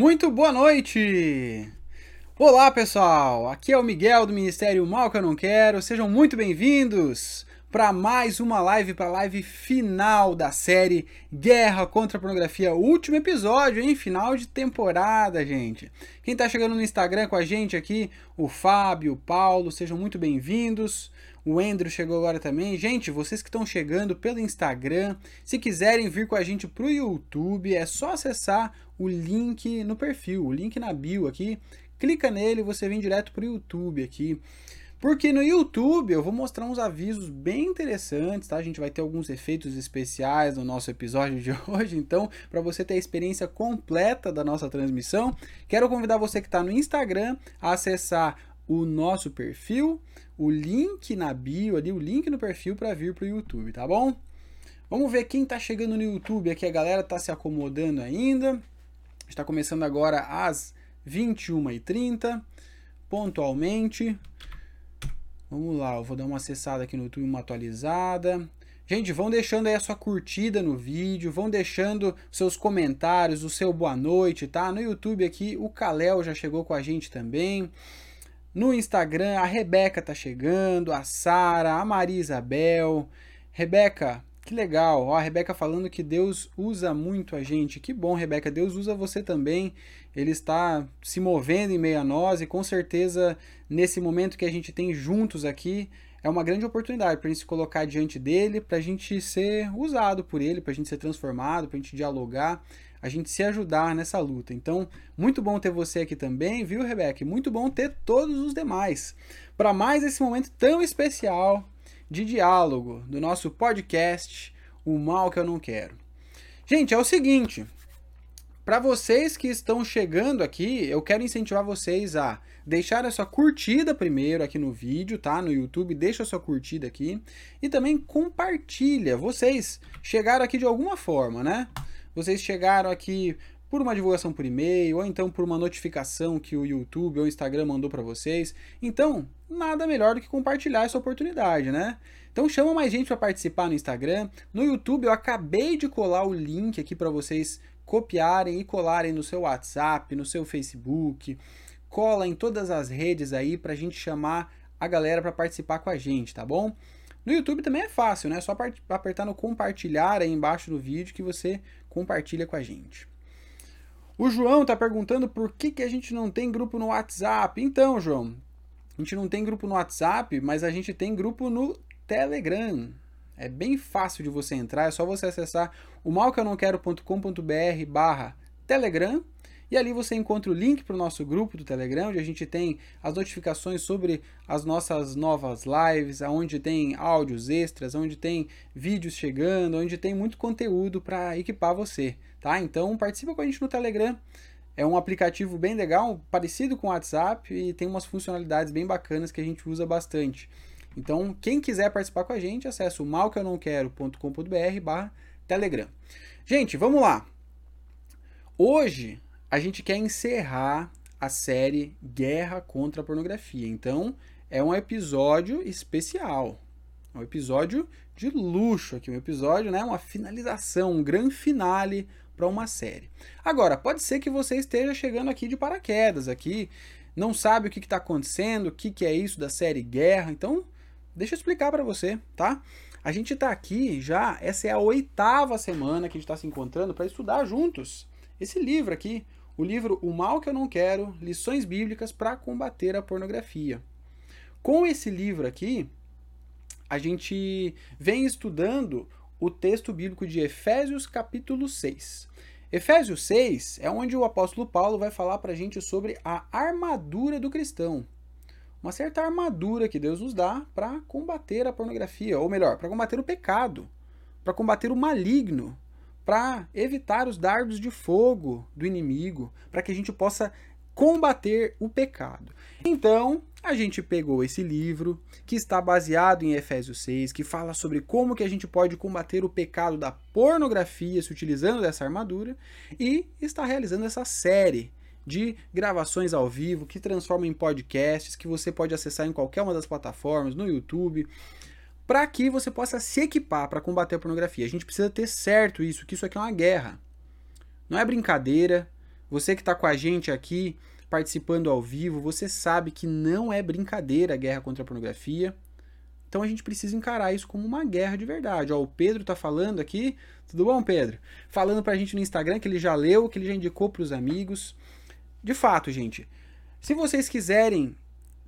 Muito boa noite! Olá pessoal, aqui é o Miguel do Ministério Mal que eu não quero, sejam muito bem-vindos para mais uma live, para a live final da série Guerra contra a Pornografia, último episódio, hein? Final de temporada, gente. Quem tá chegando no Instagram com a gente aqui, o Fábio, o Paulo, sejam muito bem-vindos. O Andrew chegou agora também. Gente, vocês que estão chegando pelo Instagram, se quiserem vir com a gente pro YouTube, é só acessar o link no perfil, o link na bio aqui. Clica nele você vem direto pro YouTube aqui. Porque no YouTube eu vou mostrar uns avisos bem interessantes, tá? A gente vai ter alguns efeitos especiais no nosso episódio de hoje, então, para você ter a experiência completa da nossa transmissão, quero convidar você que está no Instagram a acessar o nosso perfil, o link na bio ali, o link no perfil para vir para o YouTube, tá bom? Vamos ver quem está chegando no YouTube aqui, a galera está se acomodando ainda. Está começando agora às 21h30, pontualmente. Vamos lá, eu vou dar uma acessada aqui no YouTube, uma atualizada. Gente, vão deixando aí a sua curtida no vídeo, vão deixando seus comentários, o seu boa noite, tá? No YouTube aqui, o Kalel já chegou com a gente também. No Instagram, a Rebeca tá chegando, a Sara, a Maria Isabel. Rebeca, que legal. Ó, a Rebeca falando que Deus usa muito a gente. Que bom, Rebeca. Deus usa você também. Ele está se movendo em meio a nós e com certeza nesse momento que a gente tem juntos aqui é uma grande oportunidade para a gente se colocar diante dele, para a gente ser usado por ele, para a gente ser transformado, para a gente dialogar a gente se ajudar nessa luta. Então, muito bom ter você aqui também, viu, Rebeca? Muito bom ter todos os demais. Para mais esse momento tão especial de diálogo do nosso podcast O Mal que eu não quero. Gente, é o seguinte, para vocês que estão chegando aqui, eu quero incentivar vocês a deixar a sua curtida primeiro aqui no vídeo, tá? No YouTube, deixa a sua curtida aqui e também compartilha. Vocês chegaram aqui de alguma forma, né? vocês chegaram aqui por uma divulgação por e-mail, ou então por uma notificação que o YouTube ou o Instagram mandou para vocês. Então, nada melhor do que compartilhar essa oportunidade, né? Então chama mais gente para participar no Instagram. No YouTube eu acabei de colar o link aqui para vocês copiarem e colarem no seu WhatsApp, no seu Facebook. Cola em todas as redes aí para a gente chamar a galera para participar com a gente, tá bom? No YouTube também é fácil, né? É só apertar no compartilhar aí embaixo do vídeo que você compartilha com a gente. O João está perguntando por que, que a gente não tem grupo no WhatsApp. Então, João, a gente não tem grupo no WhatsApp, mas a gente tem grupo no Telegram. É bem fácil de você entrar, é só você acessar o malqueonãoquero.com.br barra Telegram e ali você encontra o link para o nosso grupo do Telegram, onde a gente tem as notificações sobre as nossas novas lives, onde tem áudios extras, onde tem vídeos chegando, onde tem muito conteúdo para equipar você, tá? Então participa com a gente no Telegram. É um aplicativo bem legal, parecido com o WhatsApp e tem umas funcionalidades bem bacanas que a gente usa bastante. Então, quem quiser participar com a gente, acesse o malqueonãoquero.com.br barra Telegram. Gente, vamos lá. Hoje a gente quer encerrar a série Guerra contra a Pornografia. Então, é um episódio especial. Um episódio de luxo aqui, um episódio, né, uma finalização, um grande finale para uma série. Agora, pode ser que você esteja chegando aqui de paraquedas aqui, não sabe o que está acontecendo, o que, que é isso da série Guerra. Então, deixa eu explicar para você, tá? A gente está aqui já, essa é a oitava semana que a gente está se encontrando para estudar juntos esse livro aqui, o livro O Mal que Eu Não Quero: Lições Bíblicas para Combater a Pornografia. Com esse livro aqui, a gente vem estudando o texto bíblico de Efésios, capítulo 6. Efésios 6 é onde o apóstolo Paulo vai falar para a gente sobre a armadura do cristão. Uma certa armadura que Deus nos dá para combater a pornografia, ou melhor, para combater o pecado, para combater o maligno, para evitar os dardos de fogo do inimigo, para que a gente possa combater o pecado. Então, a gente pegou esse livro que está baseado em Efésios 6, que fala sobre como que a gente pode combater o pecado da pornografia se utilizando dessa armadura e está realizando essa série de gravações ao vivo que transforma em podcasts que você pode acessar em qualquer uma das plataformas, no YouTube, para que você possa se equipar para combater a pornografia. A gente precisa ter certo isso, que isso aqui é uma guerra. Não é brincadeira. Você que está com a gente aqui, participando ao vivo, você sabe que não é brincadeira a guerra contra a pornografia. Então a gente precisa encarar isso como uma guerra de verdade. Ó, o Pedro tá falando aqui. Tudo bom, Pedro? Falando pra gente no Instagram que ele já leu, que ele já indicou pros amigos. De fato, gente, se vocês quiserem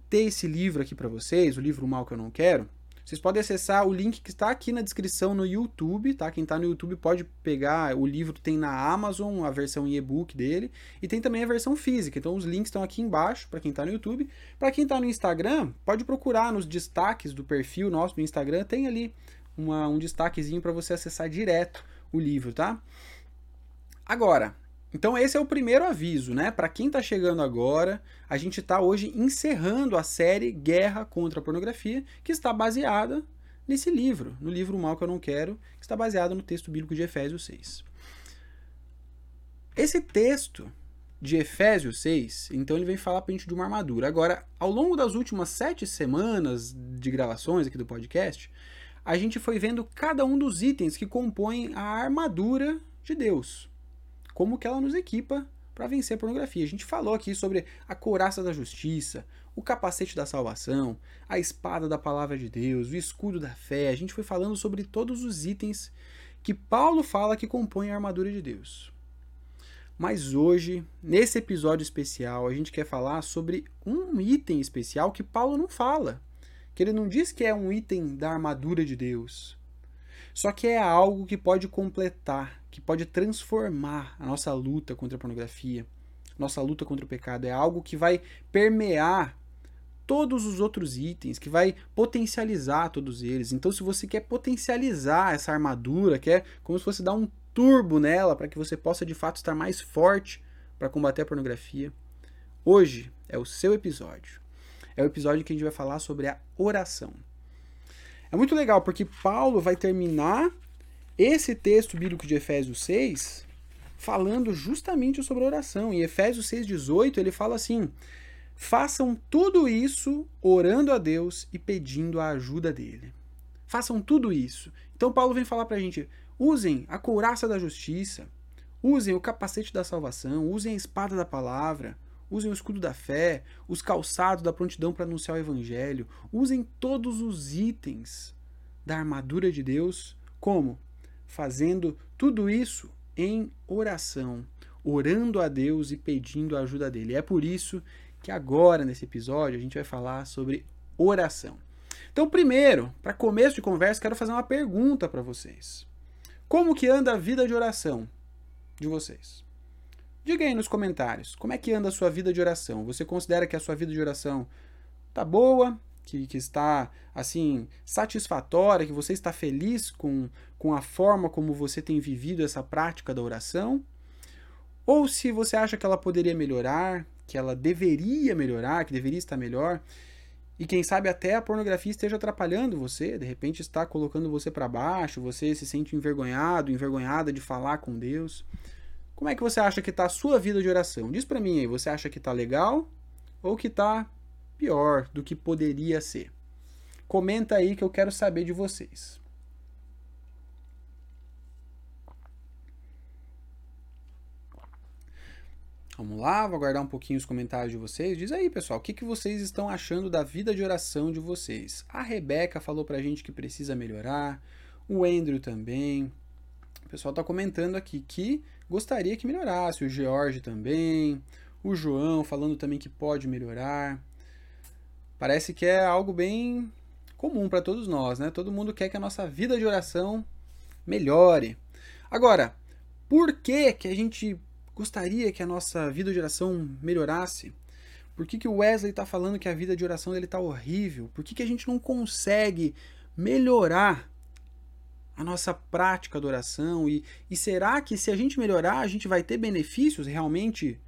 ter esse livro aqui para vocês, o livro Mal que eu não quero, vocês podem acessar o link que está aqui na descrição no YouTube, tá? Quem está no YouTube pode pegar, o livro tem na Amazon a versão e-book dele e tem também a versão física. Então os links estão aqui embaixo para quem está no YouTube. Para quem está no Instagram, pode procurar nos destaques do perfil nosso no Instagram, tem ali uma, um destaquezinho para você acessar direto o livro, tá? Agora, então esse é o primeiro aviso, né? Para quem está chegando agora, a gente está hoje encerrando a série Guerra contra a Pornografia, que está baseada nesse livro, no livro Mal que eu não quero, que está baseado no texto bíblico de Efésios 6. Esse texto de Efésios 6, então ele vem falar para a gente de uma armadura. Agora, ao longo das últimas sete semanas de gravações aqui do podcast, a gente foi vendo cada um dos itens que compõem a armadura de Deus como que ela nos equipa para vencer a pornografia. A gente falou aqui sobre a couraça da justiça, o capacete da salvação, a espada da palavra de Deus, o escudo da fé. A gente foi falando sobre todos os itens que Paulo fala que compõem a armadura de Deus. Mas hoje, nesse episódio especial, a gente quer falar sobre um item especial que Paulo não fala. Que ele não diz que é um item da armadura de Deus. Só que é algo que pode completar, que pode transformar a nossa luta contra a pornografia, nossa luta contra o pecado. É algo que vai permear todos os outros itens, que vai potencializar todos eles. Então, se você quer potencializar essa armadura, quer como se fosse dar um turbo nela para que você possa de fato estar mais forte para combater a pornografia, hoje é o seu episódio. É o episódio que a gente vai falar sobre a oração. É muito legal porque Paulo vai terminar esse texto bíblico de Efésios 6 falando justamente sobre oração. Em Efésios 6,18 ele fala assim: façam tudo isso orando a Deus e pedindo a ajuda dele. Façam tudo isso. Então Paulo vem falar pra gente: usem a couraça da justiça, usem o capacete da salvação, usem a espada da palavra, usem o escudo da fé, os calçados da prontidão para anunciar o evangelho, usem todos os itens da armadura de Deus, como? Fazendo tudo isso em oração, orando a Deus e pedindo a ajuda dele. É por isso que agora, nesse episódio, a gente vai falar sobre oração. Então, primeiro, para começo de conversa, quero fazer uma pergunta para vocês. Como que anda a vida de oração de vocês? Diga aí nos comentários, como é que anda a sua vida de oração? Você considera que a sua vida de oração tá boa, que, que está assim satisfatória, que você está feliz com, com a forma como você tem vivido essa prática da oração? Ou se você acha que ela poderia melhorar, que ela deveria melhorar, que deveria estar melhor, e quem sabe até a pornografia esteja atrapalhando você, de repente está colocando você para baixo, você se sente envergonhado, envergonhada de falar com Deus. Como é que você acha que está a sua vida de oração? Diz para mim aí, você acha que está legal ou que está pior do que poderia ser? Comenta aí que eu quero saber de vocês. Vamos lá, vou aguardar um pouquinho os comentários de vocês. Diz aí, pessoal, o que, que vocês estão achando da vida de oração de vocês? A Rebeca falou pra gente que precisa melhorar, o Andrew também. O pessoal está comentando aqui que gostaria que melhorasse. O George também. O João falando também que pode melhorar. Parece que é algo bem comum para todos nós, né? Todo mundo quer que a nossa vida de oração melhore. Agora, por que, que a gente gostaria que a nossa vida de oração melhorasse? Por que, que o Wesley está falando que a vida de oração dele está horrível? Por que, que a gente não consegue melhorar a nossa prática de oração? E, e será que se a gente melhorar, a gente vai ter benefícios realmente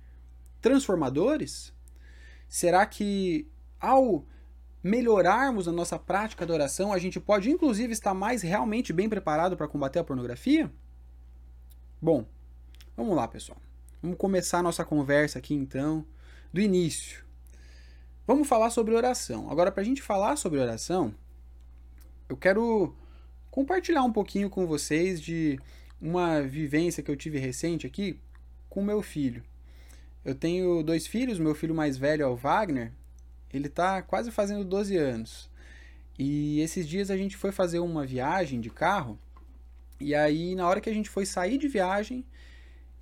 transformadores? Será que ao melhorarmos a nossa prática de oração, a gente pode inclusive estar mais realmente bem preparado para combater a pornografia? Bom, vamos lá, pessoal. Vamos começar a nossa conversa aqui então, do início. Vamos falar sobre oração. Agora, para a gente falar sobre oração, eu quero compartilhar um pouquinho com vocês de uma vivência que eu tive recente aqui com meu filho. Eu tenho dois filhos, meu filho mais velho é o Wagner, ele tá quase fazendo 12 anos. E esses dias a gente foi fazer uma viagem de carro, e aí na hora que a gente foi sair de viagem,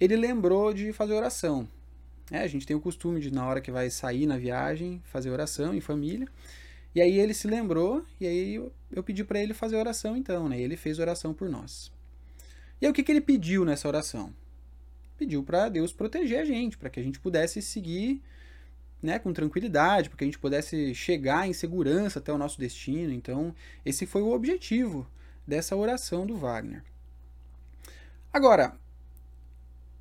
ele lembrou de fazer oração. É, a gente tem o costume de, na hora que vai sair na viagem, fazer oração em família. E aí ele se lembrou, e aí eu, eu pedi para ele fazer oração então, né? E ele fez oração por nós. E aí o que, que ele pediu nessa oração? Pediu para Deus proteger a gente, para que a gente pudesse seguir né, com tranquilidade, para que a gente pudesse chegar em segurança até o nosso destino. Então, esse foi o objetivo dessa oração do Wagner. Agora,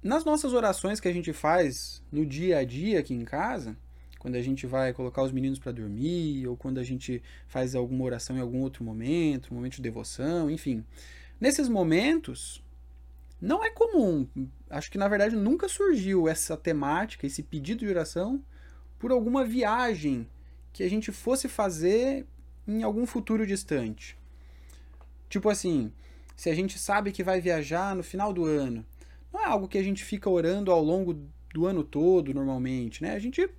nas nossas orações que a gente faz no dia a dia aqui em casa, quando a gente vai colocar os meninos para dormir, ou quando a gente faz alguma oração em algum outro momento, um momento de devoção, enfim. Nesses momentos, não é comum, acho que na verdade nunca surgiu essa temática, esse pedido de oração por alguma viagem que a gente fosse fazer em algum futuro distante. Tipo assim, se a gente sabe que vai viajar no final do ano, não é algo que a gente fica orando ao longo do ano todo normalmente, né? A gente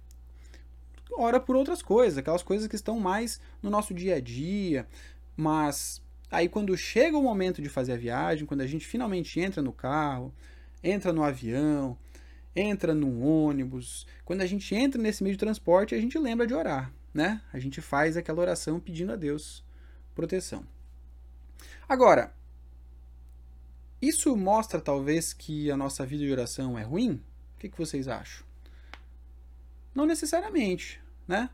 ora por outras coisas, aquelas coisas que estão mais no nosso dia a dia, mas aí quando chega o momento de fazer a viagem, quando a gente finalmente entra no carro, entra no avião, entra num ônibus, quando a gente entra nesse meio de transporte, a gente lembra de orar, né? A gente faz aquela oração pedindo a Deus proteção. Agora, isso mostra talvez que a nossa vida de oração é ruim? O que, que vocês acham? Não necessariamente, né?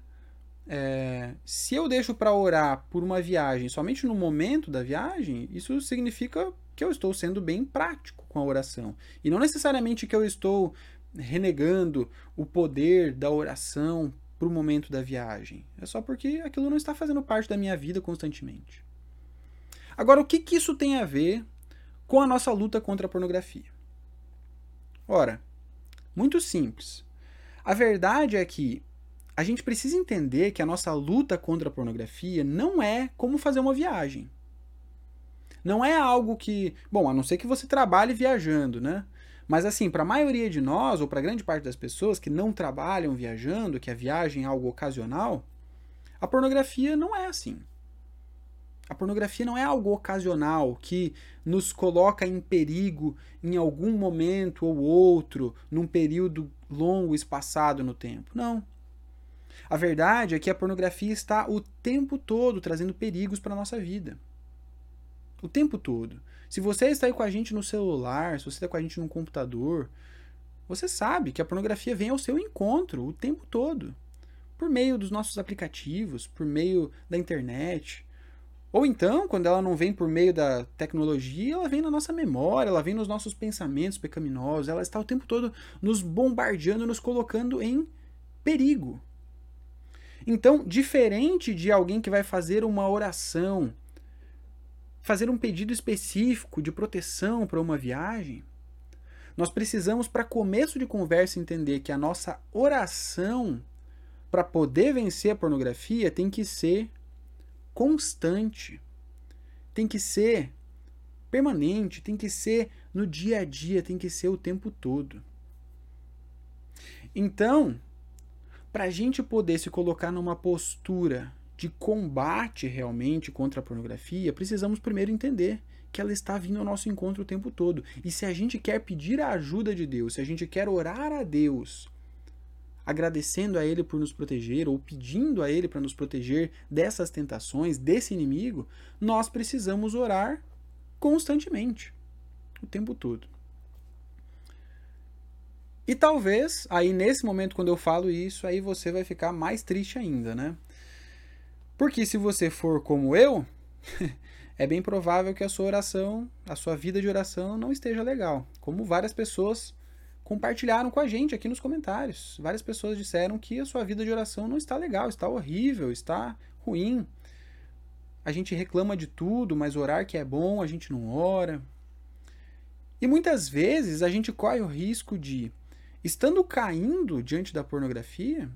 É, se eu deixo para orar por uma viagem somente no momento da viagem, isso significa que eu estou sendo bem prático com a oração. E não necessariamente que eu estou renegando o poder da oração para o momento da viagem. É só porque aquilo não está fazendo parte da minha vida constantemente. Agora, o que, que isso tem a ver com a nossa luta contra a pornografia? Ora, muito simples. A verdade é que a gente precisa entender que a nossa luta contra a pornografia não é como fazer uma viagem. Não é algo que, bom, a não ser que você trabalhe viajando, né? Mas assim, para a maioria de nós, ou para grande parte das pessoas que não trabalham viajando, que a viagem é algo ocasional, a pornografia não é assim. A pornografia não é algo ocasional que nos coloca em perigo em algum momento ou outro, num período longo espaçado no tempo. Não. A verdade é que a pornografia está o tempo todo trazendo perigos para a nossa vida. O tempo todo. Se você está aí com a gente no celular, se você está com a gente no computador, você sabe que a pornografia vem ao seu encontro o tempo todo. Por meio dos nossos aplicativos, por meio da internet. Ou então, quando ela não vem por meio da tecnologia, ela vem na nossa memória, ela vem nos nossos pensamentos pecaminosos, ela está o tempo todo nos bombardeando, nos colocando em perigo. Então, diferente de alguém que vai fazer uma oração fazer um pedido específico de proteção para uma viagem, nós precisamos, para começo de conversa, entender que a nossa oração para poder vencer a pornografia tem que ser constante, tem que ser permanente, tem que ser no dia a dia, tem que ser o tempo todo. Então, para a gente poder se colocar numa postura de combate realmente contra a pornografia, precisamos primeiro entender que ela está vindo ao nosso encontro o tempo todo. E se a gente quer pedir a ajuda de Deus, se a gente quer orar a Deus, agradecendo a Ele por nos proteger ou pedindo a Ele para nos proteger dessas tentações, desse inimigo, nós precisamos orar constantemente, o tempo todo. E talvez, aí nesse momento, quando eu falo isso, aí você vai ficar mais triste ainda, né? Porque se você for como eu, é bem provável que a sua oração, a sua vida de oração não esteja legal. Como várias pessoas compartilharam com a gente aqui nos comentários. Várias pessoas disseram que a sua vida de oração não está legal, está horrível, está ruim. A gente reclama de tudo, mas orar que é bom, a gente não ora. E muitas vezes a gente corre o risco de, estando caindo diante da pornografia,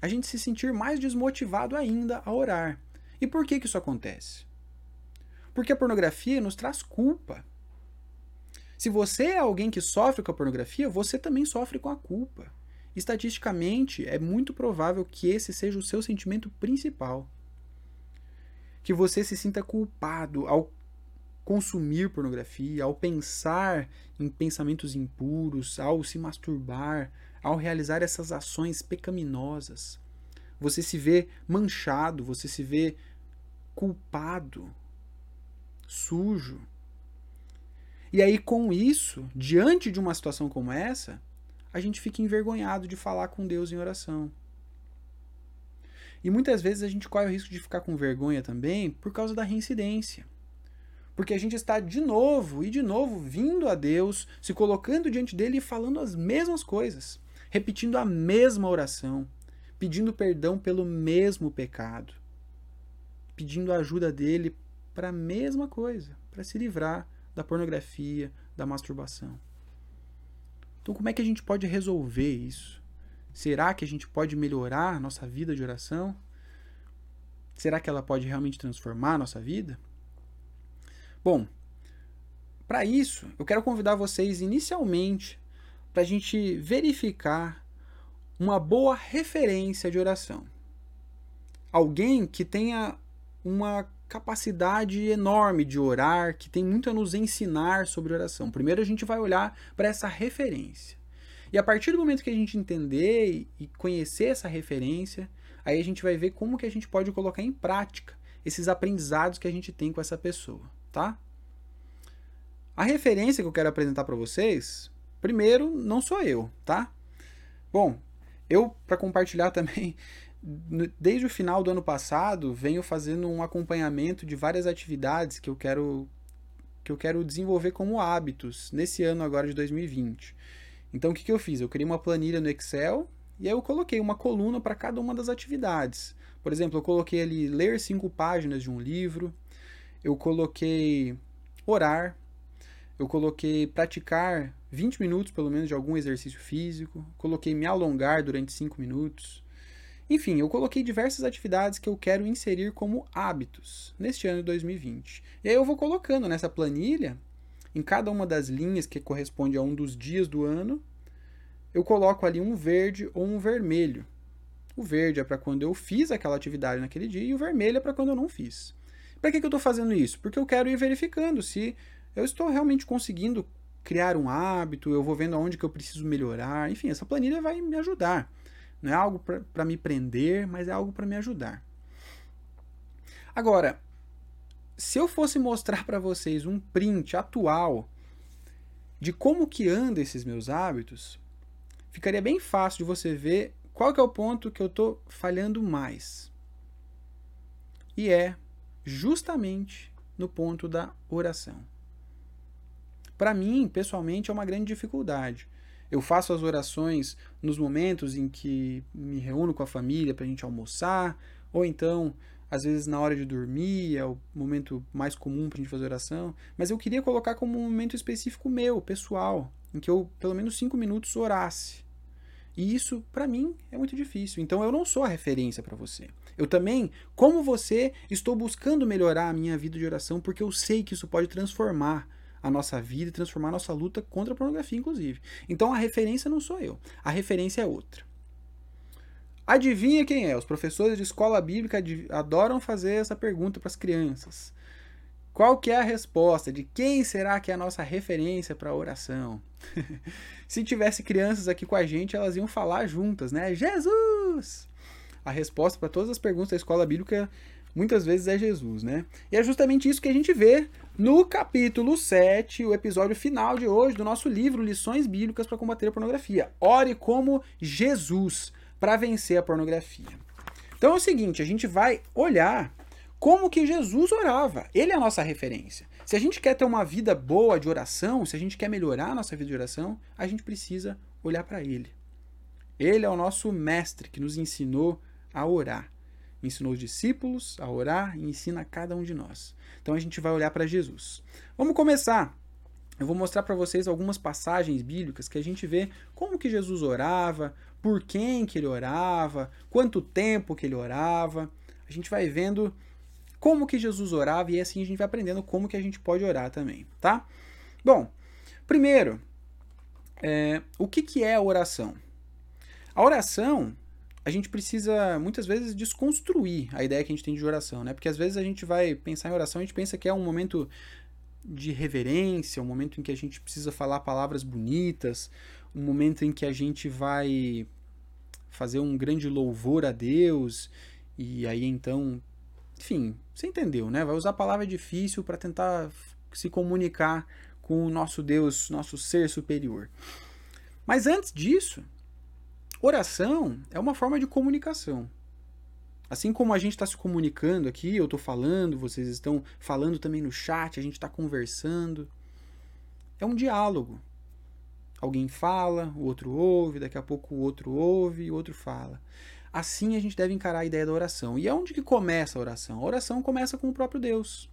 a gente se sentir mais desmotivado ainda a orar. E por que, que isso acontece? Porque a pornografia nos traz culpa. Se você é alguém que sofre com a pornografia, você também sofre com a culpa. Estatisticamente, é muito provável que esse seja o seu sentimento principal. Que você se sinta culpado ao consumir pornografia, ao pensar em pensamentos impuros, ao se masturbar, ao realizar essas ações pecaminosas. Você se vê manchado, você se vê culpado, sujo. E aí, com isso, diante de uma situação como essa, a gente fica envergonhado de falar com Deus em oração. E muitas vezes a gente corre o risco de ficar com vergonha também por causa da reincidência. Porque a gente está de novo e de novo vindo a Deus, se colocando diante dele e falando as mesmas coisas, repetindo a mesma oração, pedindo perdão pelo mesmo pecado, pedindo a ajuda dele para a mesma coisa, para se livrar da pornografia, da masturbação. Então, como é que a gente pode resolver isso? Será que a gente pode melhorar nossa vida de oração? Será que ela pode realmente transformar a nossa vida? Bom, para isso, eu quero convidar vocês inicialmente para a gente verificar uma boa referência de oração. Alguém que tenha uma capacidade enorme de orar, que tem muito a nos ensinar sobre oração. Primeiro a gente vai olhar para essa referência. E a partir do momento que a gente entender e conhecer essa referência, aí a gente vai ver como que a gente pode colocar em prática esses aprendizados que a gente tem com essa pessoa, tá? A referência que eu quero apresentar para vocês, primeiro, não sou eu, tá? Bom, eu para compartilhar também desde o final do ano passado, venho fazendo um acompanhamento de várias atividades que eu quero que eu quero desenvolver como hábitos nesse ano agora de 2020. Então o que, que eu fiz? Eu criei uma planilha no Excel e aí eu coloquei uma coluna para cada uma das atividades. Por exemplo, eu coloquei ali ler cinco páginas de um livro, eu coloquei orar, eu coloquei praticar 20 minutos pelo menos de algum exercício físico, coloquei me alongar durante 5 minutos, enfim, eu coloquei diversas atividades que eu quero inserir como hábitos neste ano de 2020. E aí eu vou colocando nessa planilha, em cada uma das linhas que corresponde a um dos dias do ano, eu coloco ali um verde ou um vermelho. O verde é para quando eu fiz aquela atividade naquele dia e o vermelho é para quando eu não fiz. Para que, que eu estou fazendo isso? Porque eu quero ir verificando se eu estou realmente conseguindo criar um hábito, eu vou vendo aonde que eu preciso melhorar. Enfim, essa planilha vai me ajudar. Não é algo para me prender, mas é algo para me ajudar. Agora, se eu fosse mostrar para vocês um print atual de como que anda esses meus hábitos, ficaria bem fácil de você ver qual que é o ponto que eu estou falhando mais. E é justamente no ponto da oração. Para mim, pessoalmente, é uma grande dificuldade. Eu faço as orações nos momentos em que me reúno com a família para a gente almoçar, ou então, às vezes, na hora de dormir, é o momento mais comum para a gente fazer oração. Mas eu queria colocar como um momento específico meu, pessoal, em que eu, pelo menos cinco minutos, orasse. E isso, para mim, é muito difícil. Então, eu não sou a referência para você. Eu também, como você, estou buscando melhorar a minha vida de oração porque eu sei que isso pode transformar a nossa vida e transformar a nossa luta contra a pornografia, inclusive. Então a referência não sou eu, a referência é outra. Adivinha quem é? Os professores de escola bíblica adoram fazer essa pergunta para as crianças. Qual que é a resposta de quem será que é a nossa referência para a oração? Se tivesse crianças aqui com a gente, elas iam falar juntas, né? Jesus! A resposta para todas as perguntas da escola bíblica muitas vezes é Jesus, né? E é justamente isso que a gente vê no capítulo 7, o episódio final de hoje do nosso livro Lições Bíblicas para Combater a Pornografia. Ore como Jesus para vencer a pornografia. Então é o seguinte, a gente vai olhar como que Jesus orava. Ele é a nossa referência. Se a gente quer ter uma vida boa de oração, se a gente quer melhorar a nossa vida de oração, a gente precisa olhar para ele. Ele é o nosso mestre que nos ensinou a orar ensinou os discípulos a orar e ensina a cada um de nós. Então a gente vai olhar para Jesus. Vamos começar. Eu vou mostrar para vocês algumas passagens bíblicas que a gente vê como que Jesus orava, por quem que ele orava, quanto tempo que ele orava. A gente vai vendo como que Jesus orava e assim a gente vai aprendendo como que a gente pode orar também, tá? Bom, Primeiro, é, o que, que é a oração? A oração, a gente precisa muitas vezes desconstruir a ideia que a gente tem de oração, né? Porque às vezes a gente vai pensar em oração, a gente pensa que é um momento de reverência, um momento em que a gente precisa falar palavras bonitas, um momento em que a gente vai fazer um grande louvor a Deus e aí então, enfim, você entendeu, né? Vai usar palavra difícil para tentar se comunicar com o nosso Deus, nosso ser superior. Mas antes disso, oração é uma forma de comunicação. Assim como a gente está se comunicando aqui, eu estou falando, vocês estão falando também no chat, a gente está conversando. É um diálogo. Alguém fala, o outro ouve, daqui a pouco o outro ouve e o outro fala. Assim a gente deve encarar a ideia da oração. E é onde que começa a oração? A oração começa com o próprio Deus.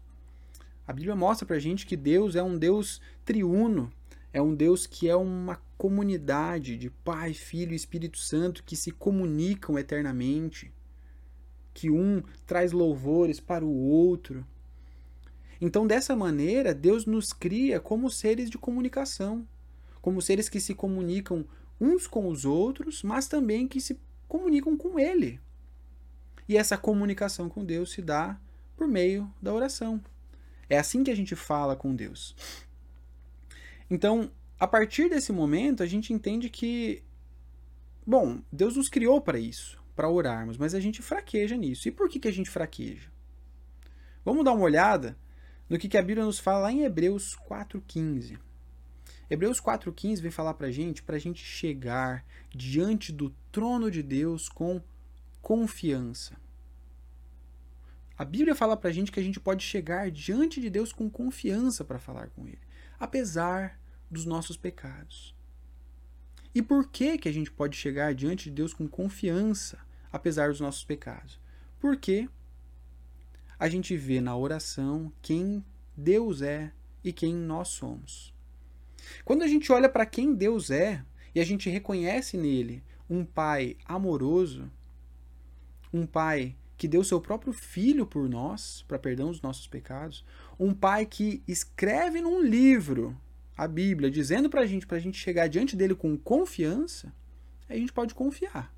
A Bíblia mostra pra gente que Deus é um Deus triuno, é um Deus que é uma comunidade de Pai, Filho e Espírito Santo que se comunicam eternamente, que um traz louvores para o outro. Então, dessa maneira, Deus nos cria como seres de comunicação, como seres que se comunicam uns com os outros, mas também que se comunicam com Ele. E essa comunicação com Deus se dá por meio da oração. É assim que a gente fala com Deus. Então, a partir desse momento, a gente entende que, bom, Deus nos criou para isso, para orarmos, mas a gente fraqueja nisso. E por que, que a gente fraqueja? Vamos dar uma olhada no que, que a Bíblia nos fala lá em Hebreus 4,15. Hebreus 4,15 vem falar para a gente, para a gente chegar diante do trono de Deus com confiança. A Bíblia fala pra gente que a gente pode chegar diante de Deus com confiança para falar com Ele, apesar dos nossos pecados. E por que, que a gente pode chegar diante de Deus com confiança, apesar dos nossos pecados? Porque a gente vê na oração quem Deus é e quem nós somos. Quando a gente olha para quem Deus é e a gente reconhece nele um Pai amoroso, um Pai que deu seu próprio filho por nós, para perdão dos nossos pecados, um pai que escreve num livro a Bíblia, dizendo para a gente, para a gente chegar diante dele com confiança, a gente pode confiar.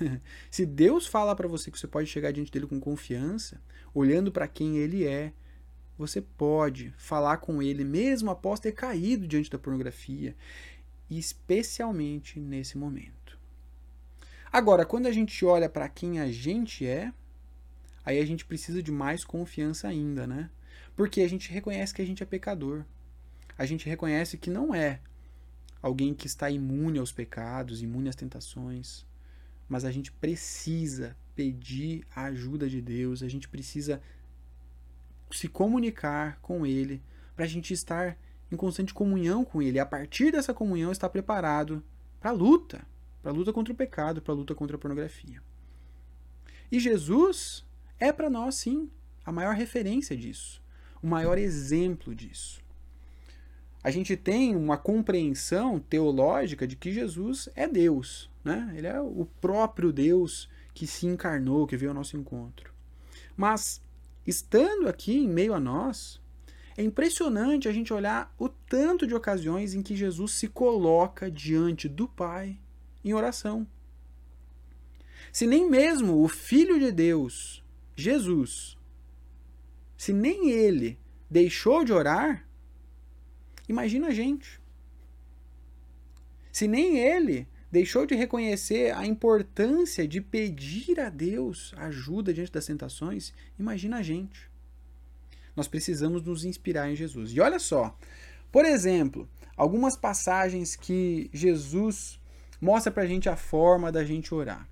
Se Deus fala para você que você pode chegar diante dele com confiança, olhando para quem ele é, você pode falar com ele mesmo após ter caído diante da pornografia, especialmente nesse momento. Agora, quando a gente olha para quem a gente é, aí a gente precisa de mais confiança ainda, né? Porque a gente reconhece que a gente é pecador. A gente reconhece que não é alguém que está imune aos pecados, imune às tentações, mas a gente precisa pedir a ajuda de Deus, a gente precisa se comunicar com Ele, para a gente estar em constante comunhão com Ele. E a partir dessa comunhão, estar preparado para a luta, para a luta contra o pecado, para a luta contra a pornografia. E Jesus é para nós, sim, a maior referência disso, o maior exemplo disso. A gente tem uma compreensão teológica de que Jesus é Deus, né? Ele é o próprio Deus que se encarnou, que veio ao nosso encontro. Mas, estando aqui em meio a nós, é impressionante a gente olhar o tanto de ocasiões em que Jesus se coloca diante do Pai em oração. Se nem mesmo o Filho de Deus Jesus, se nem ele deixou de orar, imagina a gente. Se nem ele deixou de reconhecer a importância de pedir a Deus ajuda diante das tentações, imagina a gente. Nós precisamos nos inspirar em Jesus. E olha só, por exemplo, algumas passagens que Jesus mostra pra gente a forma da gente orar.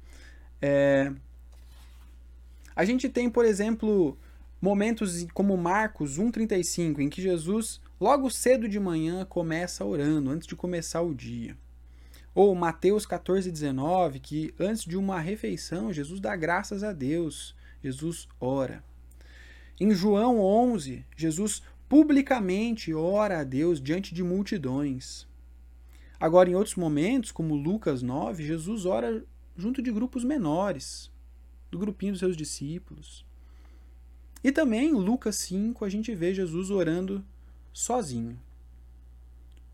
É, a gente tem, por exemplo, momentos como Marcos 1,35, em que Jesus, logo cedo de manhã, começa orando, antes de começar o dia. Ou Mateus 14,19, que antes de uma refeição, Jesus dá graças a Deus, Jesus ora. Em João 11, Jesus publicamente ora a Deus diante de multidões. Agora, em outros momentos, como Lucas 9, Jesus ora junto de grupos menores, do grupinho dos seus discípulos. E também em Lucas 5 a gente vê Jesus orando sozinho.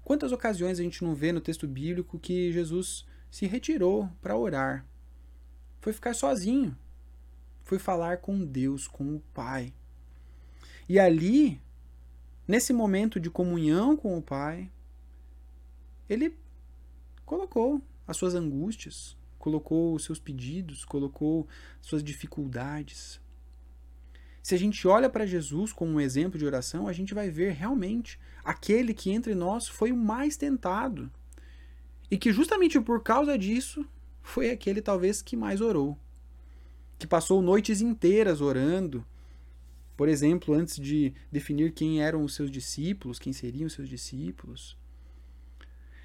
Quantas ocasiões a gente não vê no texto bíblico que Jesus se retirou para orar? Foi ficar sozinho. Foi falar com Deus, com o Pai. E ali, nesse momento de comunhão com o Pai, ele colocou as suas angústias, colocou os seus pedidos, colocou suas dificuldades. Se a gente olha para Jesus como um exemplo de oração, a gente vai ver realmente aquele que entre nós foi o mais tentado. E que justamente por causa disso foi aquele talvez que mais orou. Que passou noites inteiras orando. Por exemplo, antes de definir quem eram os seus discípulos, quem seriam os seus discípulos.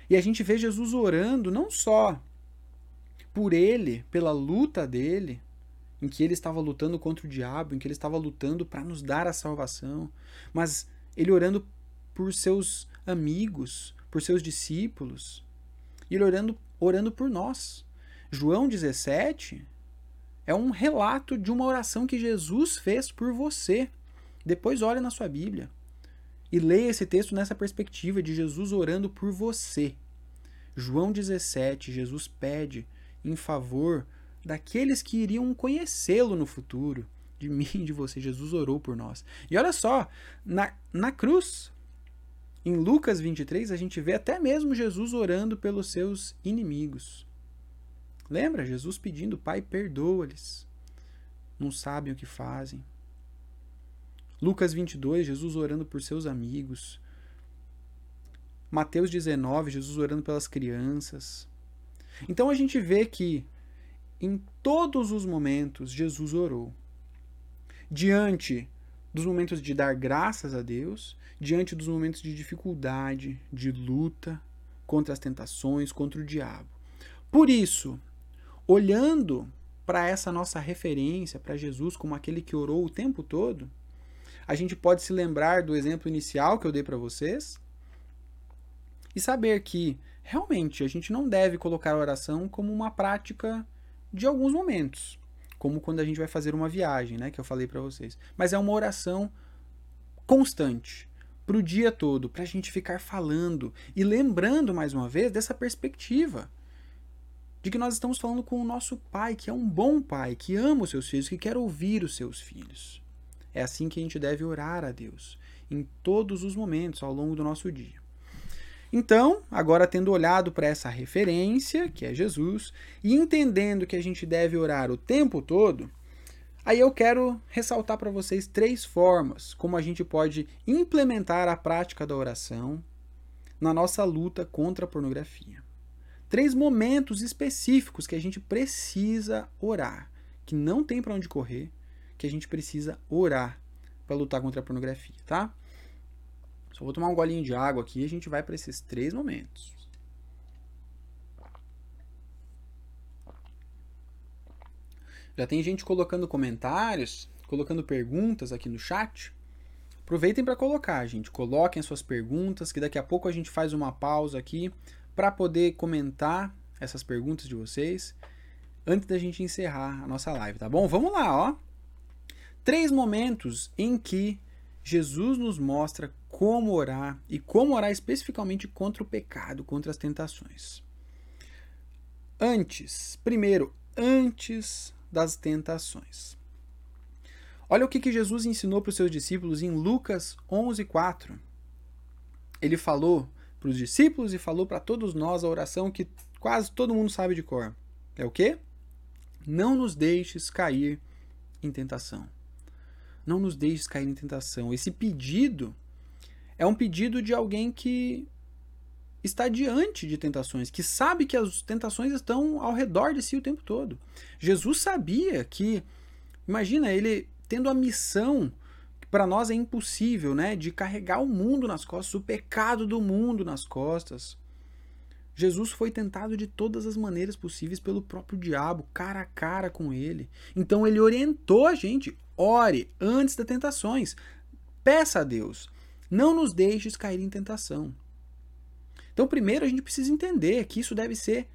E a gente vê Jesus orando não só por ele, pela luta dele, em que ele estava lutando contra o diabo, em que ele estava lutando para nos dar a salvação, mas ele orando por seus amigos, por seus discípulos, e ele orando, orando por nós. João 17 é um relato de uma oração que Jesus fez por você. Depois olhe na sua Bíblia e leia esse texto nessa perspectiva de Jesus orando por você. João 17, Jesus pede em favor daqueles que iriam conhecê-lo no futuro. De mim e de você. Jesus orou por nós. E olha só, na, na cruz, em Lucas 23, a gente vê até mesmo Jesus orando pelos seus inimigos. Lembra? Jesus pedindo, Pai, perdoa-lhes. Não sabem o que fazem. Lucas 22, Jesus orando por seus amigos. Mateus 19, Jesus orando pelas crianças. Então a gente vê que em todos os momentos, Jesus orou. Diante dos momentos de dar graças a Deus, diante dos momentos de dificuldade, de luta contra as tentações, contra o diabo. Por isso, olhando para essa nossa referência, para Jesus como aquele que orou o tempo todo, a gente pode se lembrar do exemplo inicial que eu dei para vocês e saber que realmente a gente não deve colocar a oração como uma prática de alguns momentos, como quando a gente vai fazer uma viagem, né, que eu falei para vocês. Mas é uma oração constante, para o dia todo, para a gente ficar falando e lembrando mais uma vez dessa perspectiva de que nós estamos falando com o nosso pai, que é um bom pai, que ama os seus filhos, que quer ouvir os seus filhos. É assim que a gente deve orar a Deus, em todos os momentos ao longo do nosso dia. Então, agora tendo olhado para essa referência, que é Jesus, e entendendo que a gente deve orar o tempo todo, aí eu quero ressaltar para vocês três formas como a gente pode implementar a prática da oração na nossa luta contra a pornografia. Três momentos específicos que a gente precisa orar, que não tem para onde correr, que a gente precisa orar para lutar contra a pornografia, tá? Só vou tomar um golinho de água aqui e a gente vai para esses três momentos. Já tem gente colocando comentários, colocando perguntas aqui no chat. Aproveitem para colocar, gente. Coloquem suas perguntas, que daqui a pouco a gente faz uma pausa aqui para poder comentar essas perguntas de vocês antes da gente encerrar a nossa live, tá bom? Vamos lá, ó. Três momentos em que Jesus nos mostra como orar e como orar especificamente contra o pecado, contra as tentações. Antes, primeiro, antes das tentações. Olha o que, que Jesus ensinou para os seus discípulos em Lucas 11:4. Ele falou para os discípulos e falou para todos nós a oração que quase todo mundo sabe de cor. É o quê? Não nos deixes cair em tentação. Não nos deixes cair em tentação. Esse pedido é um pedido de alguém que está diante de tentações, que sabe que as tentações estão ao redor de si o tempo todo. Jesus sabia que, imagina, ele tendo a missão que para nós é impossível, né, de carregar o mundo nas costas, o pecado do mundo nas costas. Jesus foi tentado de todas as maneiras possíveis pelo próprio diabo, cara a cara com ele. Então ele orientou a gente: ore antes das tentações. Peça a Deus, não nos deixes cair em tentação. Então, primeiro a gente precisa entender que isso deve ser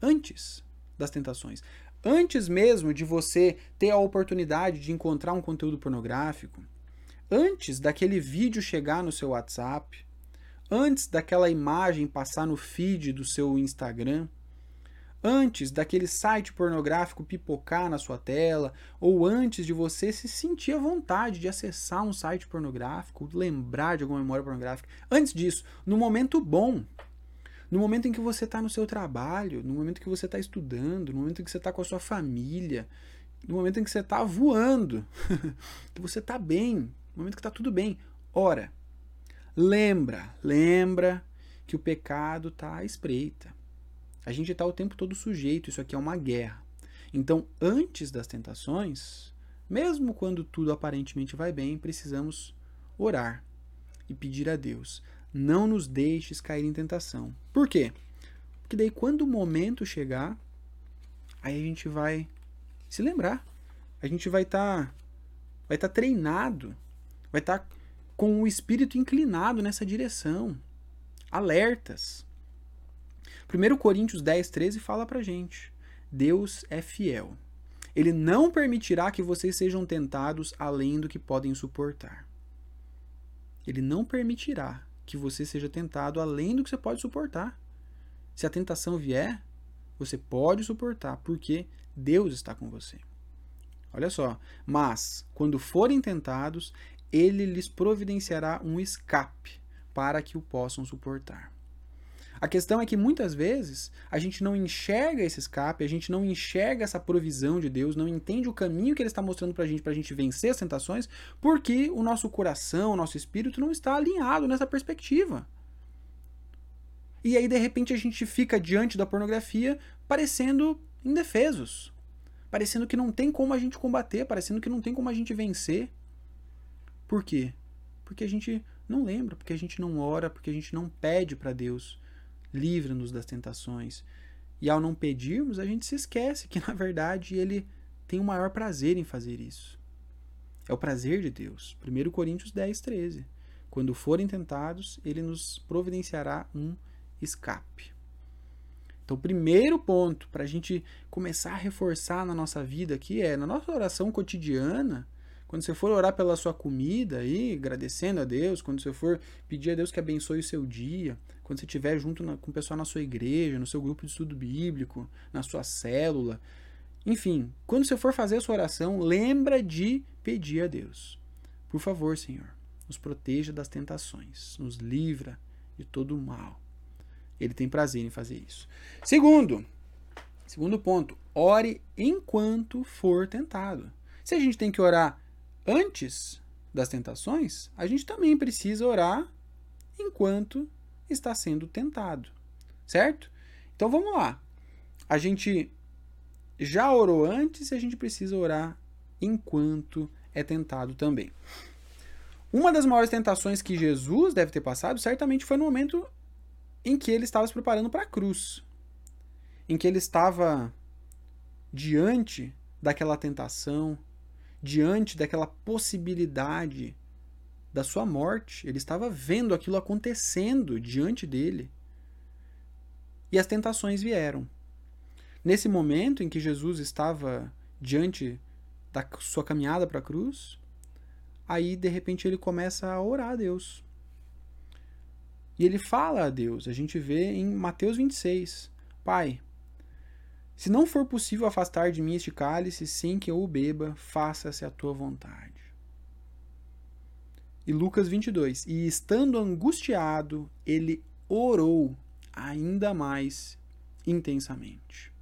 antes das tentações. Antes mesmo de você ter a oportunidade de encontrar um conteúdo pornográfico, antes daquele vídeo chegar no seu WhatsApp, antes daquela imagem passar no feed do seu Instagram, antes daquele site pornográfico pipocar na sua tela, ou antes de você se sentir à vontade de acessar um site pornográfico, lembrar de alguma memória pornográfica. Antes disso, no momento bom, no momento em que você está no seu trabalho, no momento que você está estudando, no momento em que você está com a sua família, no momento em que você está voando, que você está bem, no momento que está tudo bem. Ora, lembra, lembra que o pecado está à espreita. A gente está o tempo todo sujeito, isso aqui é uma guerra. Então, antes das tentações, mesmo quando tudo aparentemente vai bem, precisamos orar e pedir a Deus: não nos deixes cair em tentação. Por quê? Porque daí, quando o momento chegar, aí a gente vai se lembrar. A gente vai estar tá, vai tá treinado, vai estar tá com o espírito inclinado nessa direção, alertas. 1 Coríntios 10, 13 fala pra gente: Deus é fiel. Ele não permitirá que vocês sejam tentados além do que podem suportar. Ele não permitirá que você seja tentado além do que você pode suportar. Se a tentação vier, você pode suportar, porque Deus está com você. Olha só. Mas, quando forem tentados, ele lhes providenciará um escape para que o possam suportar. A questão é que muitas vezes a gente não enxerga esse escape, a gente não enxerga essa provisão de Deus, não entende o caminho que Ele está mostrando para a gente, para a gente vencer as tentações, porque o nosso coração, o nosso espírito não está alinhado nessa perspectiva. E aí, de repente, a gente fica diante da pornografia parecendo indefesos, parecendo que não tem como a gente combater, parecendo que não tem como a gente vencer. Por quê? Porque a gente não lembra, porque a gente não ora, porque a gente não pede para Deus livra-nos das tentações. E ao não pedirmos, a gente se esquece que, na verdade, ele tem o maior prazer em fazer isso. É o prazer de Deus. 1 Coríntios 10, 13. Quando forem tentados, ele nos providenciará um escape. Então, o primeiro ponto para a gente começar a reforçar na nossa vida aqui é, na nossa oração cotidiana, quando você for orar pela sua comida aí, agradecendo a Deus, quando você for pedir a Deus que abençoe o seu dia, quando você estiver junto na, com o pessoal na sua igreja, no seu grupo de estudo bíblico, na sua célula, enfim, quando você for fazer a sua oração, lembra de pedir a Deus. Por favor, Senhor, nos proteja das tentações, nos livra de todo o mal. Ele tem prazer em fazer isso. Segundo, segundo ponto, ore enquanto for tentado. Se a gente tem que orar antes das tentações, a gente também precisa orar enquanto está sendo tentado, certo? Então vamos lá. A gente já orou antes e a gente precisa orar enquanto é tentado também. Uma das maiores tentações que Jesus deve ter passado certamente foi no momento em que ele estava se preparando para a cruz, em que ele estava diante daquela tentação, diante daquela possibilidade da sua morte. Ele estava vendo aquilo acontecendo diante dele. E as tentações vieram. Nesse momento em que Jesus estava diante da sua caminhada para a cruz, aí de repente ele começa a orar a Deus. E ele fala a Deus, a gente vê em Mateus 26, Pai, se não for possível afastar de mim este cálice sem que eu o beba, faça-se a tua vontade. E Lucas 22. E estando angustiado, ele orou ainda mais intensamente.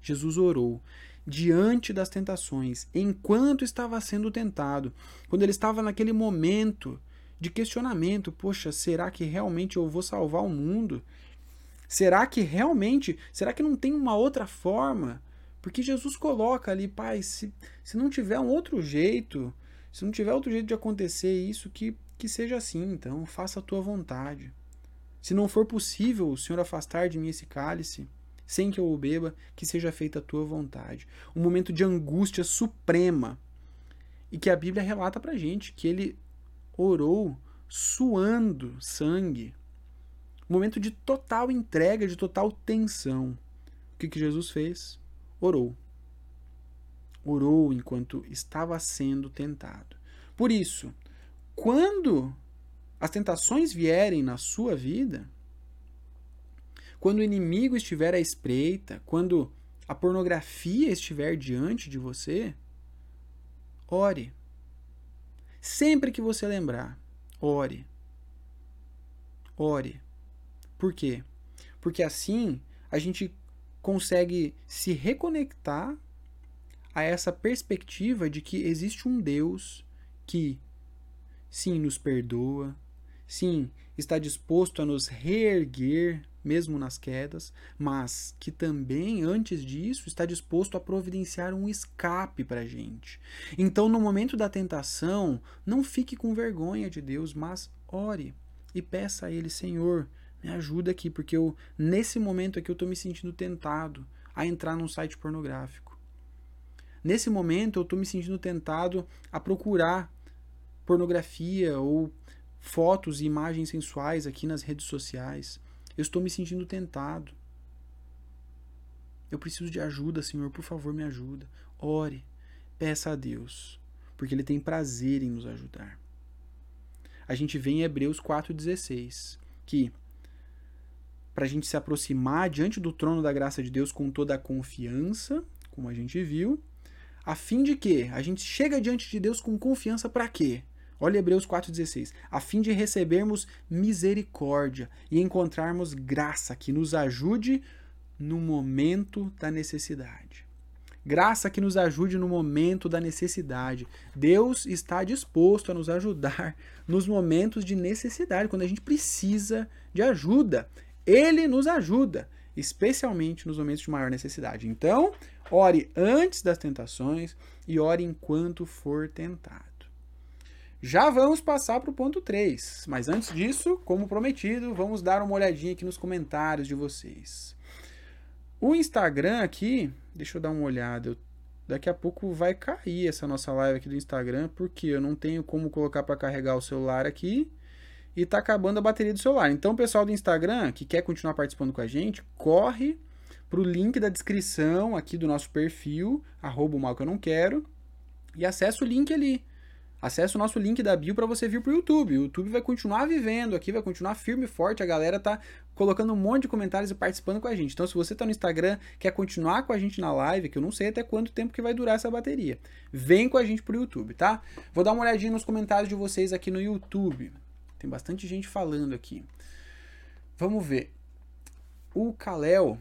Jesus orou diante das tentações, enquanto estava sendo tentado, quando ele estava naquele momento de questionamento: poxa, será que realmente eu vou salvar o mundo? Será que realmente, será que não tem uma outra forma? Porque Jesus coloca ali, pai, se, se não tiver um outro jeito, se não tiver outro jeito de acontecer isso, que, que seja assim, então, faça a tua vontade. Se não for possível o Senhor afastar de mim esse cálice, sem que eu o beba, que seja feita a tua vontade. Um momento de angústia suprema. E que a Bíblia relata pra gente que ele orou suando sangue, momento de total entrega, de total tensão. O que, que Jesus fez? Orou. Orou enquanto estava sendo tentado. Por isso, quando as tentações vierem na sua vida, quando o inimigo estiver à espreita, quando a pornografia estiver diante de você, ore. Sempre que você lembrar, ore. Ore. Por quê? Porque assim a gente consegue se reconectar a essa perspectiva de que existe um Deus que, sim, nos perdoa, sim, está disposto a nos reerguer mesmo nas quedas, mas que também, antes disso, está disposto a providenciar um escape para a gente. Então, no momento da tentação, não fique com vergonha de Deus, mas ore e peça a Ele, Senhor, me ajuda aqui, porque eu, nesse momento aqui eu estou me sentindo tentado a entrar num site pornográfico. Nesse momento eu estou me sentindo tentado a procurar pornografia ou fotos e imagens sensuais aqui nas redes sociais. Eu estou me sentindo tentado. Eu preciso de ajuda, Senhor, por favor, me ajuda. Ore, peça a Deus, porque Ele tem prazer em nos ajudar. A gente vê em Hebreus 4,16 que para a gente se aproximar diante do trono da graça de Deus com toda a confiança, como a gente viu, a fim de que a gente chega diante de Deus com confiança para quê? Olha Hebreus 4,16. A fim de recebermos misericórdia e encontrarmos graça que nos ajude no momento da necessidade. Graça que nos ajude no momento da necessidade. Deus está disposto a nos ajudar nos momentos de necessidade, quando a gente precisa de ajuda. Ele nos ajuda, especialmente nos momentos de maior necessidade. Então, ore antes das tentações e ore enquanto for tentado. Já vamos passar para o ponto 3, mas antes disso, como prometido, vamos dar uma olhadinha aqui nos comentários de vocês. O Instagram aqui, deixa eu dar uma olhada, daqui a pouco vai cair essa nossa live aqui do Instagram, porque eu não tenho como colocar para carregar o celular aqui e tá acabando a bateria do celular. Então, o pessoal do Instagram que quer continuar participando com a gente, corre pro link da descrição aqui do nosso perfil, arroba o mal que eu não quero, e acessa o link ali. Acesse o nosso link da bio para você vir pro YouTube. O YouTube vai continuar vivendo aqui, vai continuar firme e forte. A galera tá colocando um monte de comentários e participando com a gente. Então, se você tá no Instagram, quer continuar com a gente na live, que eu não sei até quanto tempo que vai durar essa bateria, vem com a gente pro YouTube, tá? Vou dar uma olhadinha nos comentários de vocês aqui no YouTube. Tem bastante gente falando aqui. Vamos ver. O Kalel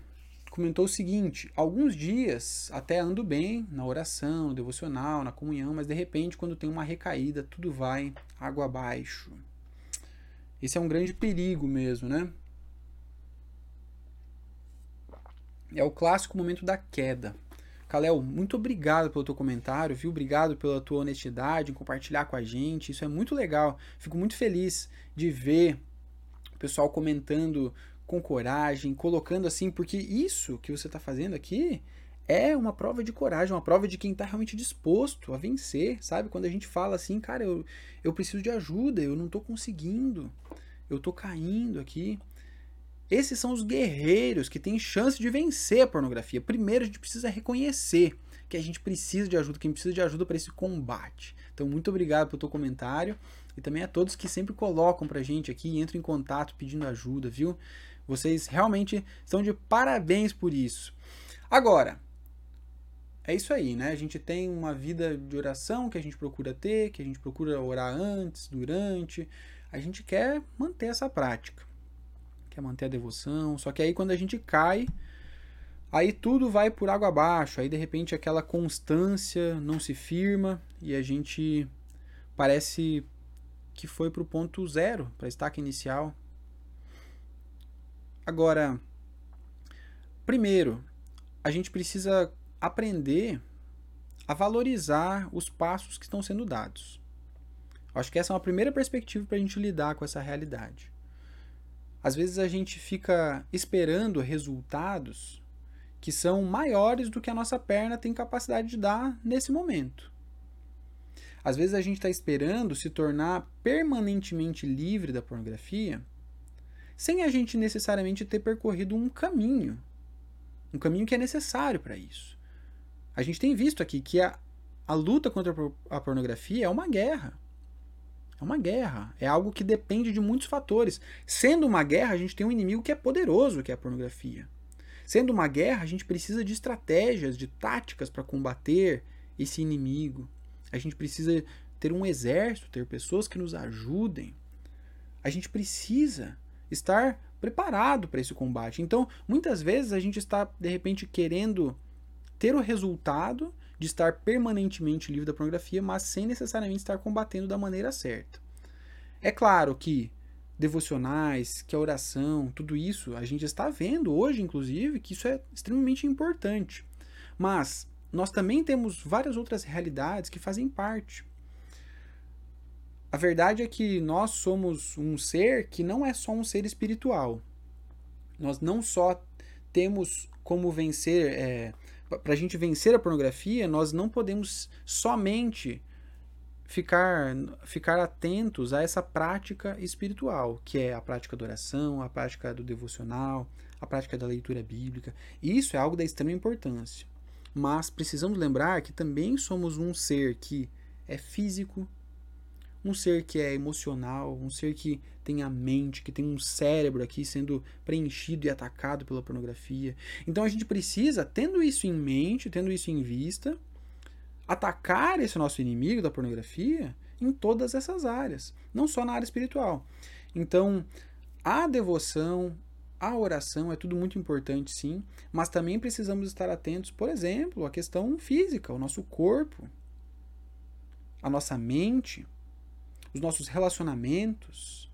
comentou o seguinte: alguns dias até ando bem na oração, no devocional, na comunhão, mas de repente, quando tem uma recaída, tudo vai água abaixo. Esse é um grande perigo mesmo, né? É o clássico momento da queda. Kalel, muito obrigado pelo teu comentário, viu? Obrigado pela tua honestidade em compartilhar com a gente. Isso é muito legal. Fico muito feliz de ver o pessoal comentando com coragem, colocando assim, porque isso que você está fazendo aqui é uma prova de coragem, uma prova de quem está realmente disposto a vencer, sabe? Quando a gente fala assim, cara, eu, eu preciso de ajuda, eu não estou conseguindo, eu estou caindo aqui. Esses são os guerreiros que têm chance de vencer a pornografia. Primeiro, a gente precisa reconhecer que a gente precisa de ajuda, que a gente precisa de ajuda para esse combate. Então, muito obrigado pelo teu comentário e também a todos que sempre colocam pra gente aqui e entram em contato pedindo ajuda, viu? Vocês realmente estão de parabéns por isso. Agora, é isso aí, né? A gente tem uma vida de oração que a gente procura ter, que a gente procura orar antes, durante. A gente quer manter essa prática quer manter a devoção. Só que aí quando a gente cai, aí tudo vai por água abaixo. Aí de repente aquela constância não se firma e a gente parece que foi para o ponto zero, para a estaca inicial. Agora, primeiro, a gente precisa aprender a valorizar os passos que estão sendo dados. Acho que essa é uma primeira perspectiva para a gente lidar com essa realidade. Às vezes a gente fica esperando resultados que são maiores do que a nossa perna tem capacidade de dar nesse momento. Às vezes a gente está esperando se tornar permanentemente livre da pornografia sem a gente necessariamente ter percorrido um caminho, um caminho que é necessário para isso. A gente tem visto aqui que a, a luta contra a pornografia é uma guerra. É uma guerra. É algo que depende de muitos fatores. Sendo uma guerra, a gente tem um inimigo que é poderoso, que é a pornografia. Sendo uma guerra, a gente precisa de estratégias, de táticas para combater esse inimigo. A gente precisa ter um exército, ter pessoas que nos ajudem. A gente precisa estar preparado para esse combate. Então, muitas vezes a gente está de repente querendo ter o resultado de estar permanentemente livre da pornografia, mas sem necessariamente estar combatendo da maneira certa. É claro que devocionais, que a oração, tudo isso, a gente está vendo hoje, inclusive, que isso é extremamente importante. Mas nós também temos várias outras realidades que fazem parte. A verdade é que nós somos um ser que não é só um ser espiritual. Nós não só temos como vencer. É, Para a gente vencer a pornografia, nós não podemos somente ficar, ficar atentos a essa prática espiritual, que é a prática da oração, a prática do devocional, a prática da leitura bíblica. Isso é algo da extrema importância. Mas precisamos lembrar que também somos um ser que é físico, um ser que é emocional, um ser que tem a mente, que tem um cérebro aqui sendo preenchido e atacado pela pornografia. Então a gente precisa, tendo isso em mente, tendo isso em vista, atacar esse nosso inimigo da pornografia em todas essas áreas, não só na área espiritual. Então, a devoção, a oração é tudo muito importante, sim, mas também precisamos estar atentos, por exemplo, à questão física, o nosso corpo, a nossa mente, os nossos relacionamentos,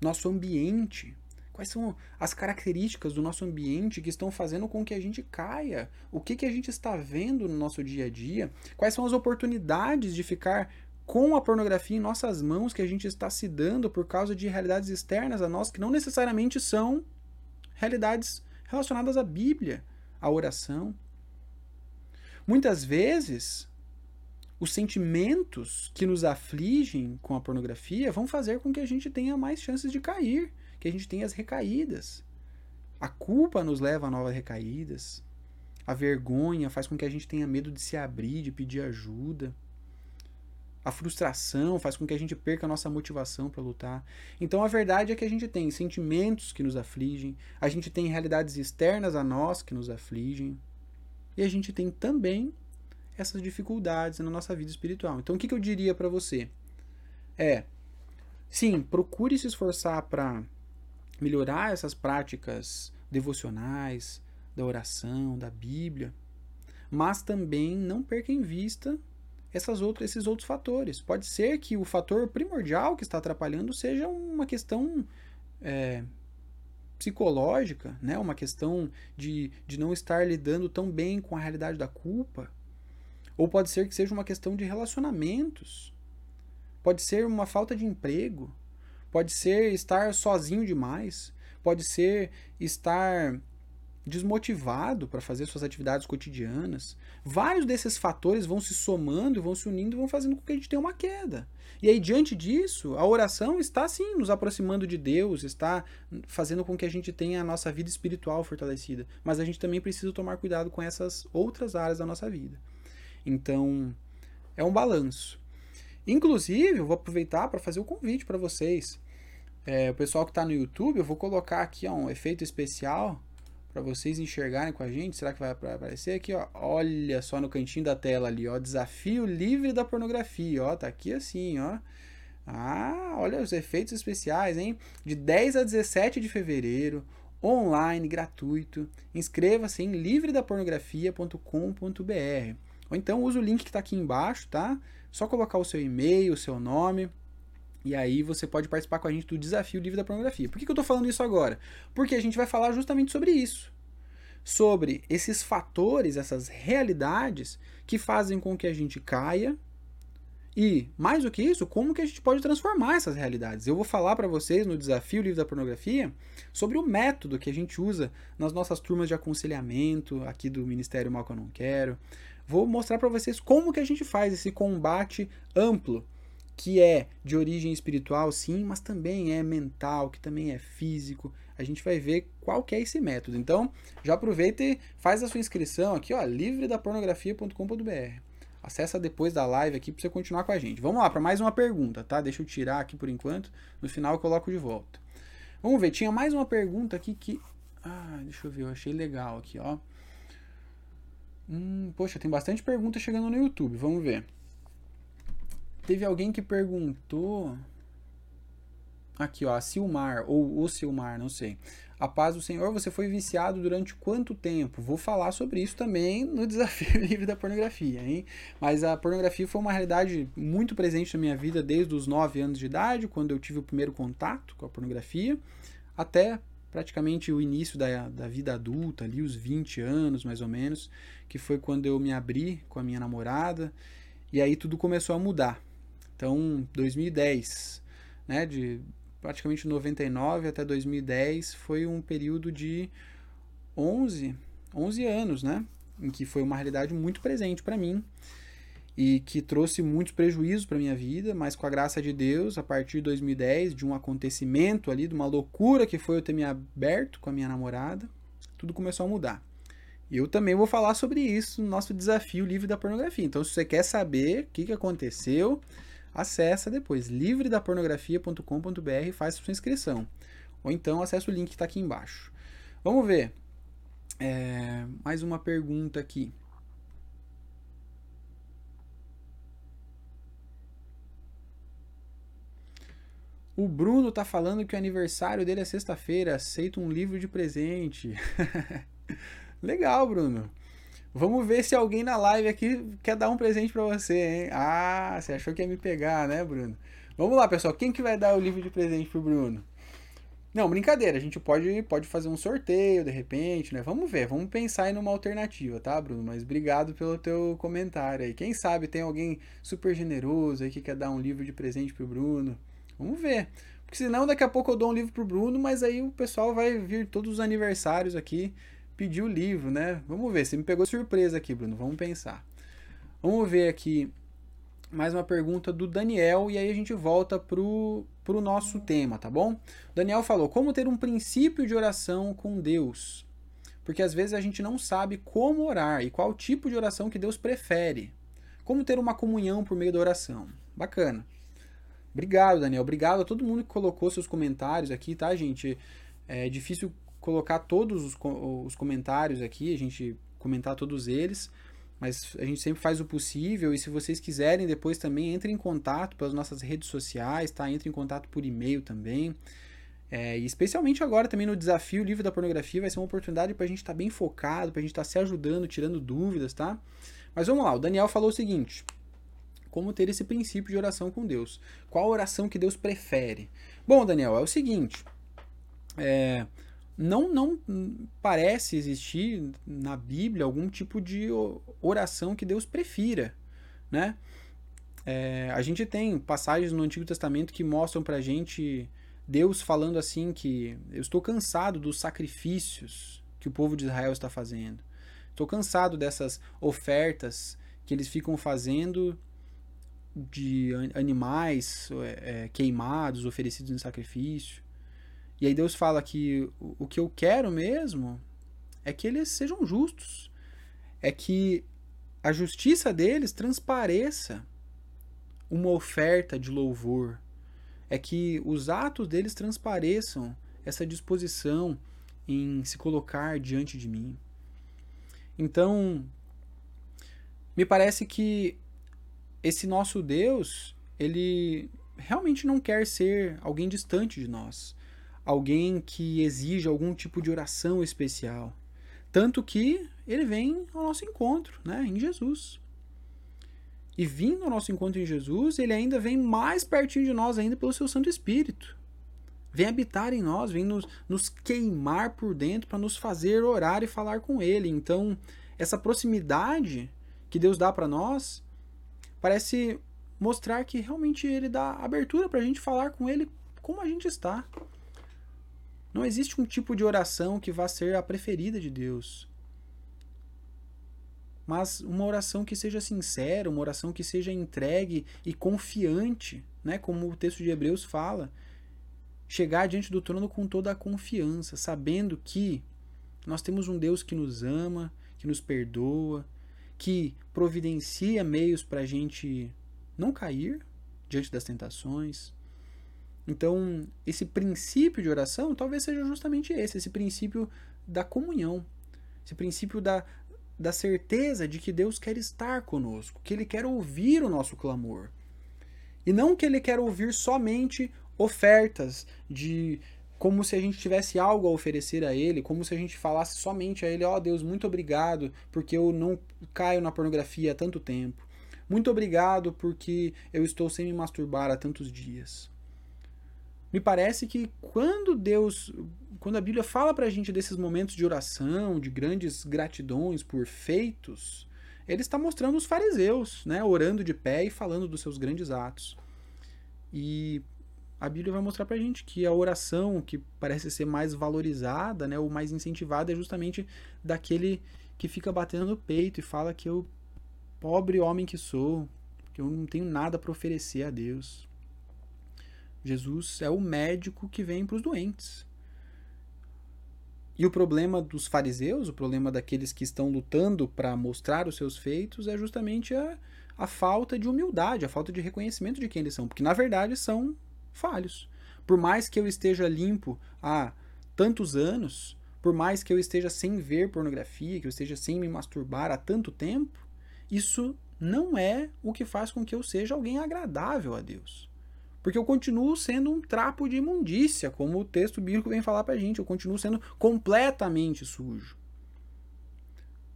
nosso ambiente. Quais são as características do nosso ambiente que estão fazendo com que a gente caia? O que, que a gente está vendo no nosso dia a dia? Quais são as oportunidades de ficar com a pornografia em nossas mãos que a gente está se dando por causa de realidades externas a nós que não necessariamente são realidades relacionadas à Bíblia, à oração? Muitas vezes, os sentimentos que nos afligem com a pornografia vão fazer com que a gente tenha mais chances de cair que a gente tem as recaídas. A culpa nos leva a novas recaídas. A vergonha faz com que a gente tenha medo de se abrir, de pedir ajuda. A frustração faz com que a gente perca a nossa motivação para lutar. Então a verdade é que a gente tem sentimentos que nos afligem, a gente tem realidades externas a nós que nos afligem, e a gente tem também essas dificuldades na nossa vida espiritual. Então o que, que eu diria para você? É, sim, procure se esforçar para melhorar essas práticas devocionais, da oração, da Bíblia, mas também não perca em vista essas outras, esses outros fatores. Pode ser que o fator primordial que está atrapalhando seja uma questão é, psicológica, né? uma questão de, de não estar lidando tão bem com a realidade da culpa. Ou pode ser que seja uma questão de relacionamentos. Pode ser uma falta de emprego. Pode ser estar sozinho demais, pode ser estar desmotivado para fazer suas atividades cotidianas. Vários desses fatores vão se somando, vão se unindo e vão fazendo com que a gente tenha uma queda. E aí, diante disso, a oração está sim nos aproximando de Deus, está fazendo com que a gente tenha a nossa vida espiritual fortalecida. Mas a gente também precisa tomar cuidado com essas outras áreas da nossa vida. Então, é um balanço. Inclusive, eu vou aproveitar para fazer o convite para vocês. É, o pessoal que está no YouTube, eu vou colocar aqui ó, um efeito especial para vocês enxergarem com a gente. Será que vai aparecer aqui? Ó? Olha só no cantinho da tela ali, ó, desafio livre da pornografia, ó, tá aqui assim, ó. Ah, olha os efeitos especiais, hein? De 10 a 17 de fevereiro, online, gratuito. Inscreva-se em livredapornografia.com.br. Ou então usa o link que está aqui embaixo, tá? Só colocar o seu e-mail, o seu nome. E aí você pode participar com a gente do desafio livre da pornografia. Por que, que eu estou falando isso agora? Porque a gente vai falar justamente sobre isso. Sobre esses fatores, essas realidades que fazem com que a gente caia. E, mais do que isso, como que a gente pode transformar essas realidades. Eu vou falar para vocês no desafio livre da pornografia sobre o método que a gente usa nas nossas turmas de aconselhamento aqui do Ministério Mal que eu não quero vou mostrar para vocês como que a gente faz esse combate amplo, que é de origem espiritual, sim, mas também é mental, que também é físico. A gente vai ver qual que é esse método. Então, já aproveita e faz a sua inscrição aqui, ó, livredapornografia.com.br. acessa depois da live aqui para você continuar com a gente. Vamos lá para mais uma pergunta, tá? Deixa eu tirar aqui por enquanto. No final eu coloco de volta. Vamos ver, tinha mais uma pergunta aqui que ah, deixa eu ver, eu achei legal aqui, ó. Hum, poxa, tem bastante pergunta chegando no YouTube. Vamos ver. Teve alguém que perguntou. Aqui, ó, a Silmar, ou o Silmar, não sei. A paz do Senhor, você foi viciado durante quanto tempo? Vou falar sobre isso também no desafio livre da pornografia, hein? Mas a pornografia foi uma realidade muito presente na minha vida desde os 9 anos de idade, quando eu tive o primeiro contato com a pornografia, até praticamente o início da, da vida adulta, ali os 20 anos mais ou menos, que foi quando eu me abri com a minha namorada, e aí tudo começou a mudar. Então, 2010, né, de praticamente 99 até 2010 foi um período de 11, 11 anos, né? Em que foi uma realidade muito presente para mim e que trouxe muitos prejuízos para minha vida, mas com a graça de Deus, a partir de 2010, de um acontecimento ali, de uma loucura que foi eu ter me aberto com a minha namorada, tudo começou a mudar. E eu também vou falar sobre isso no nosso desafio livre da pornografia. Então, se você quer saber o que, que aconteceu, acessa depois livredapornografia.com.br e faz sua inscrição. Ou então acessa o link que está aqui embaixo. Vamos ver. É, mais uma pergunta aqui. O Bruno tá falando que o aniversário dele é sexta-feira. Aceita um livro de presente. Legal, Bruno. Vamos ver se alguém na live aqui quer dar um presente para você, hein? Ah, você achou que ia me pegar, né, Bruno? Vamos lá, pessoal. Quem que vai dar o livro de presente pro Bruno? Não, brincadeira. A gente pode, pode fazer um sorteio de repente, né? Vamos ver. Vamos pensar em uma alternativa, tá, Bruno? Mas obrigado pelo teu comentário aí. Quem sabe tem alguém super generoso aí que quer dar um livro de presente pro Bruno. Vamos ver. Porque senão daqui a pouco eu dou um livro pro Bruno, mas aí o pessoal vai vir todos os aniversários aqui pedir o livro, né? Vamos ver, você me pegou surpresa aqui, Bruno, vamos pensar. Vamos ver aqui mais uma pergunta do Daniel e aí a gente volta pro, pro nosso tema, tá bom? Daniel falou: como ter um princípio de oração com Deus? Porque às vezes a gente não sabe como orar e qual tipo de oração que Deus prefere. Como ter uma comunhão por meio da oração? Bacana. Obrigado, Daniel. Obrigado a todo mundo que colocou seus comentários aqui, tá, gente? É difícil colocar todos os, os comentários aqui, a gente comentar todos eles, mas a gente sempre faz o possível e se vocês quiserem depois também entre em contato pelas nossas redes sociais, tá? Entre em contato por e-mail também. É, e especialmente agora também no desafio Livro da Pornografia vai ser uma oportunidade para a gente estar tá bem focado, para a gente estar tá se ajudando, tirando dúvidas, tá? Mas vamos lá, o Daniel falou o seguinte: como ter esse princípio de oração com Deus? Qual oração que Deus prefere? Bom, Daniel, é o seguinte: é, não, não parece existir na Bíblia algum tipo de oração que Deus prefira, né? É, a gente tem passagens no Antigo Testamento que mostram pra gente Deus falando assim que eu estou cansado dos sacrifícios que o povo de Israel está fazendo. Estou cansado dessas ofertas que eles ficam fazendo de animais é, é queimados, oferecidos em sacrifício. E aí Deus fala que o que eu quero mesmo é que eles sejam justos. É que a justiça deles transpareça uma oferta de louvor. É que os atos deles transpareçam essa disposição em se colocar diante de mim. Então, me parece que esse nosso Deus, ele realmente não quer ser alguém distante de nós alguém que exige algum tipo de oração especial. Tanto que ele vem ao nosso encontro, né, em Jesus. E vindo ao nosso encontro em Jesus, ele ainda vem mais pertinho de nós ainda pelo seu Santo Espírito. Vem habitar em nós, vem nos, nos queimar por dentro para nos fazer orar e falar com ele. Então, essa proximidade que Deus dá para nós parece mostrar que realmente ele dá abertura para a gente falar com ele como a gente está. Não existe um tipo de oração que vá ser a preferida de Deus. Mas uma oração que seja sincera, uma oração que seja entregue e confiante, né? como o texto de Hebreus fala. Chegar diante do trono com toda a confiança, sabendo que nós temos um Deus que nos ama, que nos perdoa, que providencia meios para a gente não cair diante das tentações. Então, esse princípio de oração talvez seja justamente esse, esse princípio da comunhão, esse princípio da, da certeza de que Deus quer estar conosco, que Ele quer ouvir o nosso clamor. E não que Ele quer ouvir somente ofertas de como se a gente tivesse algo a oferecer a ele, como se a gente falasse somente a ele, ó oh, Deus, muito obrigado porque eu não caio na pornografia há tanto tempo. Muito obrigado porque eu estou sem me masturbar há tantos dias. Me parece que quando Deus, quando a Bíblia fala pra gente desses momentos de oração, de grandes gratidões por feitos, ele está mostrando os fariseus, né, orando de pé e falando dos seus grandes atos. E a Bíblia vai mostrar pra gente que a oração que parece ser mais valorizada, né, ou mais incentivada é justamente daquele que fica batendo no peito e fala que eu pobre homem que sou, que eu não tenho nada para oferecer a Deus. Jesus é o médico que vem para os doentes. E o problema dos fariseus, o problema daqueles que estão lutando para mostrar os seus feitos, é justamente a, a falta de humildade, a falta de reconhecimento de quem eles são, porque na verdade são falhos. Por mais que eu esteja limpo há tantos anos, por mais que eu esteja sem ver pornografia, que eu esteja sem me masturbar há tanto tempo, isso não é o que faz com que eu seja alguém agradável a Deus. Porque eu continuo sendo um trapo de imundícia, como o texto bíblico vem falar pra gente, eu continuo sendo completamente sujo.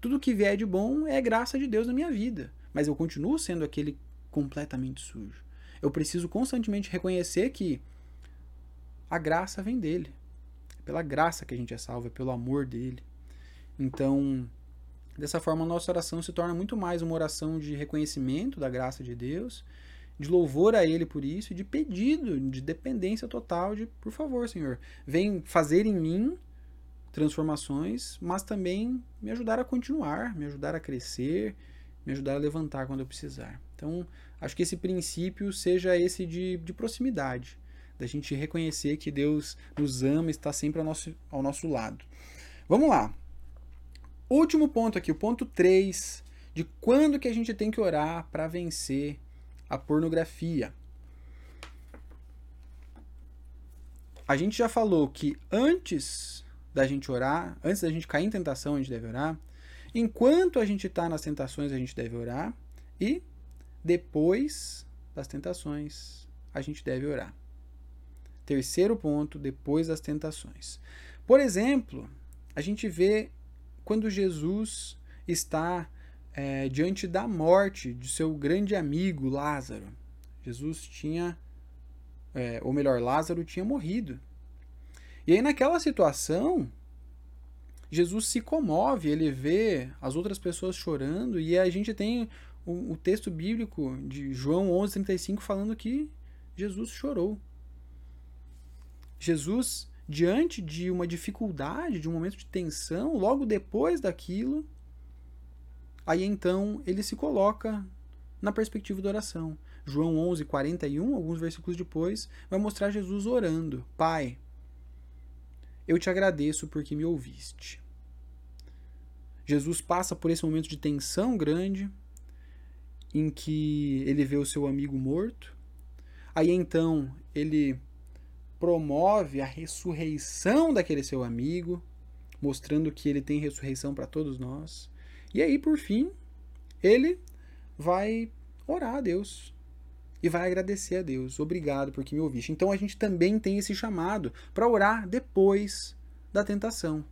Tudo que vier de bom é graça de Deus na minha vida, mas eu continuo sendo aquele completamente sujo eu preciso constantemente reconhecer que a graça vem dele. É pela graça que a gente é salvo, é pelo amor dele. Então, dessa forma, a nossa oração se torna muito mais uma oração de reconhecimento da graça de Deus, de louvor a Ele por isso, de pedido, de dependência total de, por favor, Senhor, vem fazer em mim transformações, mas também me ajudar a continuar, me ajudar a crescer, me ajudar a levantar quando eu precisar. Então, acho que esse princípio seja esse de, de proximidade, da gente reconhecer que Deus nos ama e está sempre ao nosso, ao nosso lado. Vamos lá. Último ponto aqui, o ponto 3, de quando que a gente tem que orar para vencer a pornografia. A gente já falou que antes da gente orar, antes da gente cair em tentação, a gente deve orar. Enquanto a gente está nas tentações, a gente deve orar. E depois das tentações, a gente deve orar. Terceiro ponto, depois das tentações. Por exemplo, a gente vê quando Jesus está é, diante da morte de seu grande amigo Lázaro. Jesus tinha, é, ou melhor, Lázaro tinha morrido. E aí, naquela situação, Jesus se comove, ele vê as outras pessoas chorando, e a gente tem o, o texto bíblico de João 11:35 falando que Jesus chorou. Jesus, diante de uma dificuldade, de um momento de tensão, logo depois daquilo, aí então ele se coloca na perspectiva da oração. João 11, 41, alguns versículos depois, vai mostrar Jesus orando: Pai, eu te agradeço porque me ouviste. Jesus passa por esse momento de tensão grande, em que ele vê o seu amigo morto. Aí então ele promove a ressurreição daquele seu amigo, mostrando que ele tem ressurreição para todos nós. E aí, por fim, ele vai orar a Deus e vai agradecer a Deus. Obrigado porque me ouviste. Então a gente também tem esse chamado para orar depois da tentação.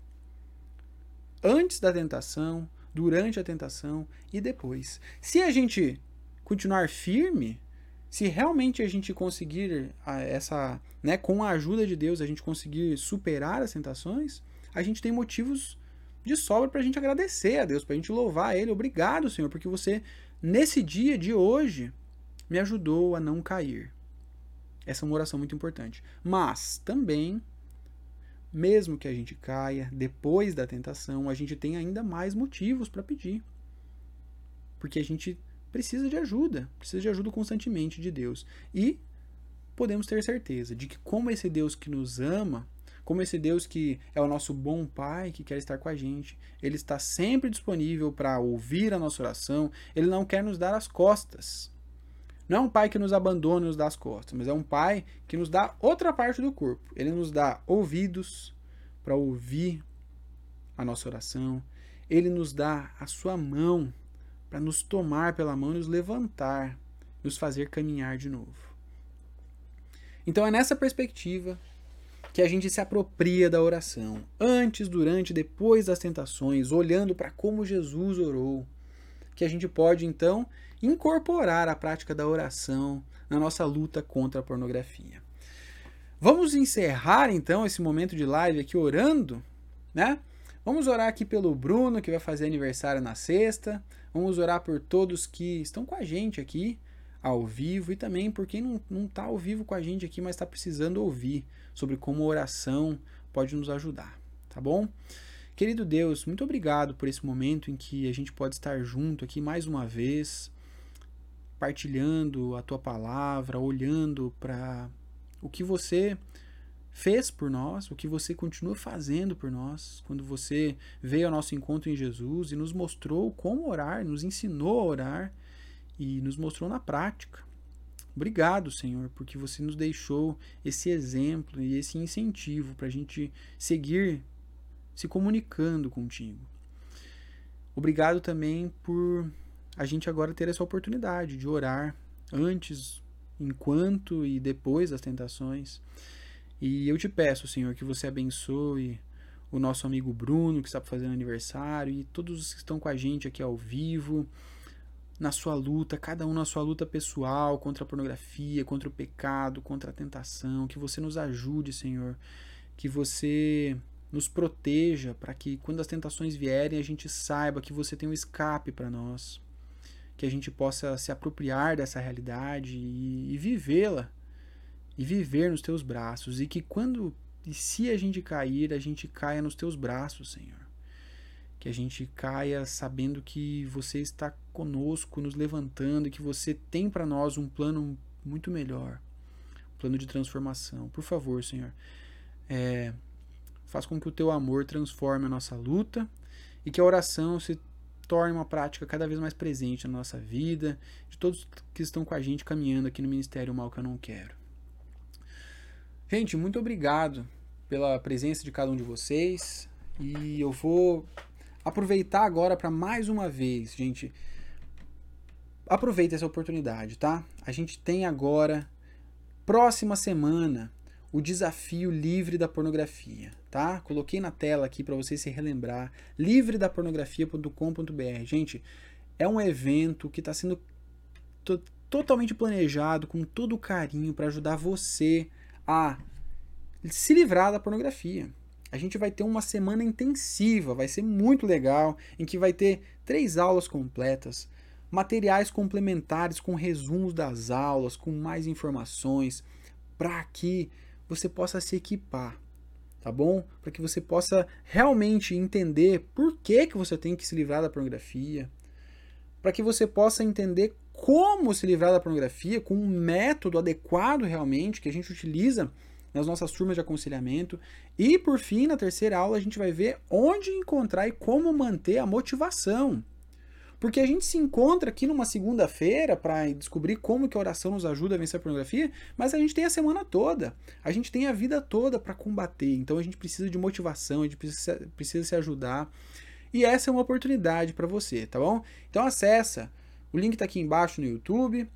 Antes da tentação, durante a tentação e depois. Se a gente continuar firme, se realmente a gente conseguir essa, né, com a ajuda de Deus, a gente conseguir superar as tentações, a gente tem motivos de sobra para a gente agradecer a Deus, para a gente louvar a Ele. Obrigado, Senhor, porque você, nesse dia de hoje, me ajudou a não cair. Essa é uma oração muito importante. Mas também mesmo que a gente caia depois da tentação, a gente tem ainda mais motivos para pedir. Porque a gente precisa de ajuda, precisa de ajuda constantemente de Deus. E podemos ter certeza de que, como esse Deus que nos ama, como esse Deus que é o nosso bom Pai, que quer estar com a gente. Ele está sempre disponível para ouvir a nossa oração, ele não quer nos dar as costas. Não é um pai que nos abandona e nos dá as costas, mas é um pai que nos dá outra parte do corpo. Ele nos dá ouvidos para ouvir a nossa oração. Ele nos dá a sua mão para nos tomar pela mão e nos levantar, nos fazer caminhar de novo. Então é nessa perspectiva que a gente se apropria da oração, antes, durante, depois das tentações, olhando para como Jesus orou, que a gente pode então incorporar a prática da oração na nossa luta contra a pornografia. Vamos encerrar então esse momento de live aqui orando, né? Vamos orar aqui pelo Bruno, que vai fazer aniversário na sexta. Vamos orar por todos que estão com a gente aqui ao vivo e também por quem não está ao vivo com a gente aqui, mas está precisando ouvir sobre como oração pode nos ajudar, tá bom? Querido Deus, muito obrigado por esse momento em que a gente pode estar junto aqui mais uma vez, partilhando a tua palavra, olhando para o que você fez por nós, o que você continua fazendo por nós, quando você veio ao nosso encontro em Jesus e nos mostrou como orar, nos ensinou a orar e nos mostrou na prática. Obrigado, Senhor, porque você nos deixou esse exemplo e esse incentivo para a gente seguir se comunicando contigo. Obrigado também por a gente agora ter essa oportunidade de orar antes, enquanto e depois das tentações. E eu te peço, Senhor, que você abençoe o nosso amigo Bruno, que está fazendo aniversário, e todos os que estão com a gente aqui ao vivo na sua luta, cada um na sua luta pessoal contra a pornografia, contra o pecado, contra a tentação. Que você nos ajude, Senhor. Que você nos proteja para que quando as tentações vierem a gente saiba que você tem um escape para nós. Que a gente possa se apropriar dessa realidade e, e vivê-la. E viver nos teus braços. E que quando e se a gente cair, a gente caia nos teus braços, Senhor que a gente caia sabendo que você está conosco, nos levantando, e que você tem para nós um plano muito melhor, um plano de transformação. Por favor, Senhor, é, faz com que o teu amor transforme a nossa luta e que a oração se torne uma prática cada vez mais presente na nossa vida, de todos que estão com a gente caminhando aqui no Ministério Mal que eu não quero. Gente, muito obrigado pela presença de cada um de vocês. E eu vou aproveitar agora para mais uma vez, gente. Aproveita essa oportunidade, tá? A gente tem agora, próxima semana, o desafio livre da pornografia, tá? Coloquei na tela aqui para você se relembrar, livredapornografia.com.br. Gente, é um evento que está sendo totalmente planejado com todo carinho para ajudar você a se livrar da pornografia a gente vai ter uma semana intensiva, vai ser muito legal, em que vai ter três aulas completas, materiais complementares com resumos das aulas, com mais informações, para que você possa se equipar, tá bom? Para que você possa realmente entender por que, que você tem que se livrar da pornografia, para que você possa entender como se livrar da pornografia com um método adequado realmente que a gente utiliza nas nossas turmas de aconselhamento. E por fim, na terceira aula, a gente vai ver onde encontrar e como manter a motivação. Porque a gente se encontra aqui numa segunda-feira para descobrir como que a oração nos ajuda a vencer a pornografia, mas a gente tem a semana toda, a gente tem a vida toda para combater. Então a gente precisa de motivação, a gente precisa, precisa se ajudar. E essa é uma oportunidade para você, tá bom? Então acessa, o link está aqui embaixo no YouTube.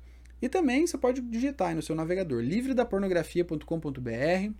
E também você pode digitar no seu navegador livredapornografia.com.br,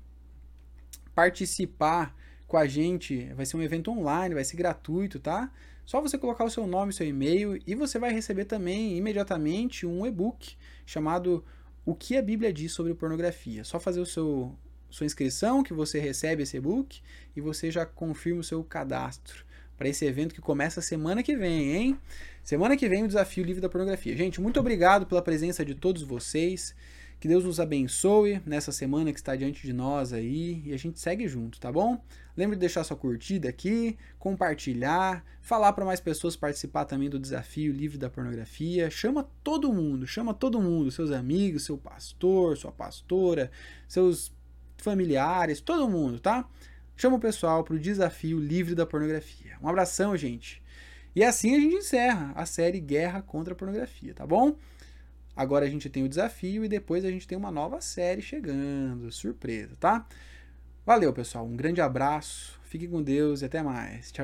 participar com a gente, vai ser um evento online, vai ser gratuito, tá? Só você colocar o seu nome, seu e-mail e você vai receber também imediatamente um e-book chamado O que a Bíblia diz sobre pornografia. Só fazer o seu sua inscrição que você recebe esse e-book e você já confirma o seu cadastro para esse evento que começa semana que vem, hein? Semana que vem o desafio livre da pornografia. Gente, muito obrigado pela presença de todos vocês. Que Deus nos abençoe nessa semana que está diante de nós aí e a gente segue junto, tá bom? Lembre de deixar sua curtida aqui, compartilhar, falar para mais pessoas participar também do desafio livre da pornografia. Chama todo mundo, chama todo mundo, seus amigos, seu pastor, sua pastora, seus familiares, todo mundo, tá? Chama o pessoal pro desafio livre da pornografia. Um abração, gente. E assim a gente encerra a série Guerra contra a Pornografia, tá bom? Agora a gente tem o desafio e depois a gente tem uma nova série chegando. Surpresa, tá? Valeu, pessoal. Um grande abraço. Fique com Deus e até mais. Tchau,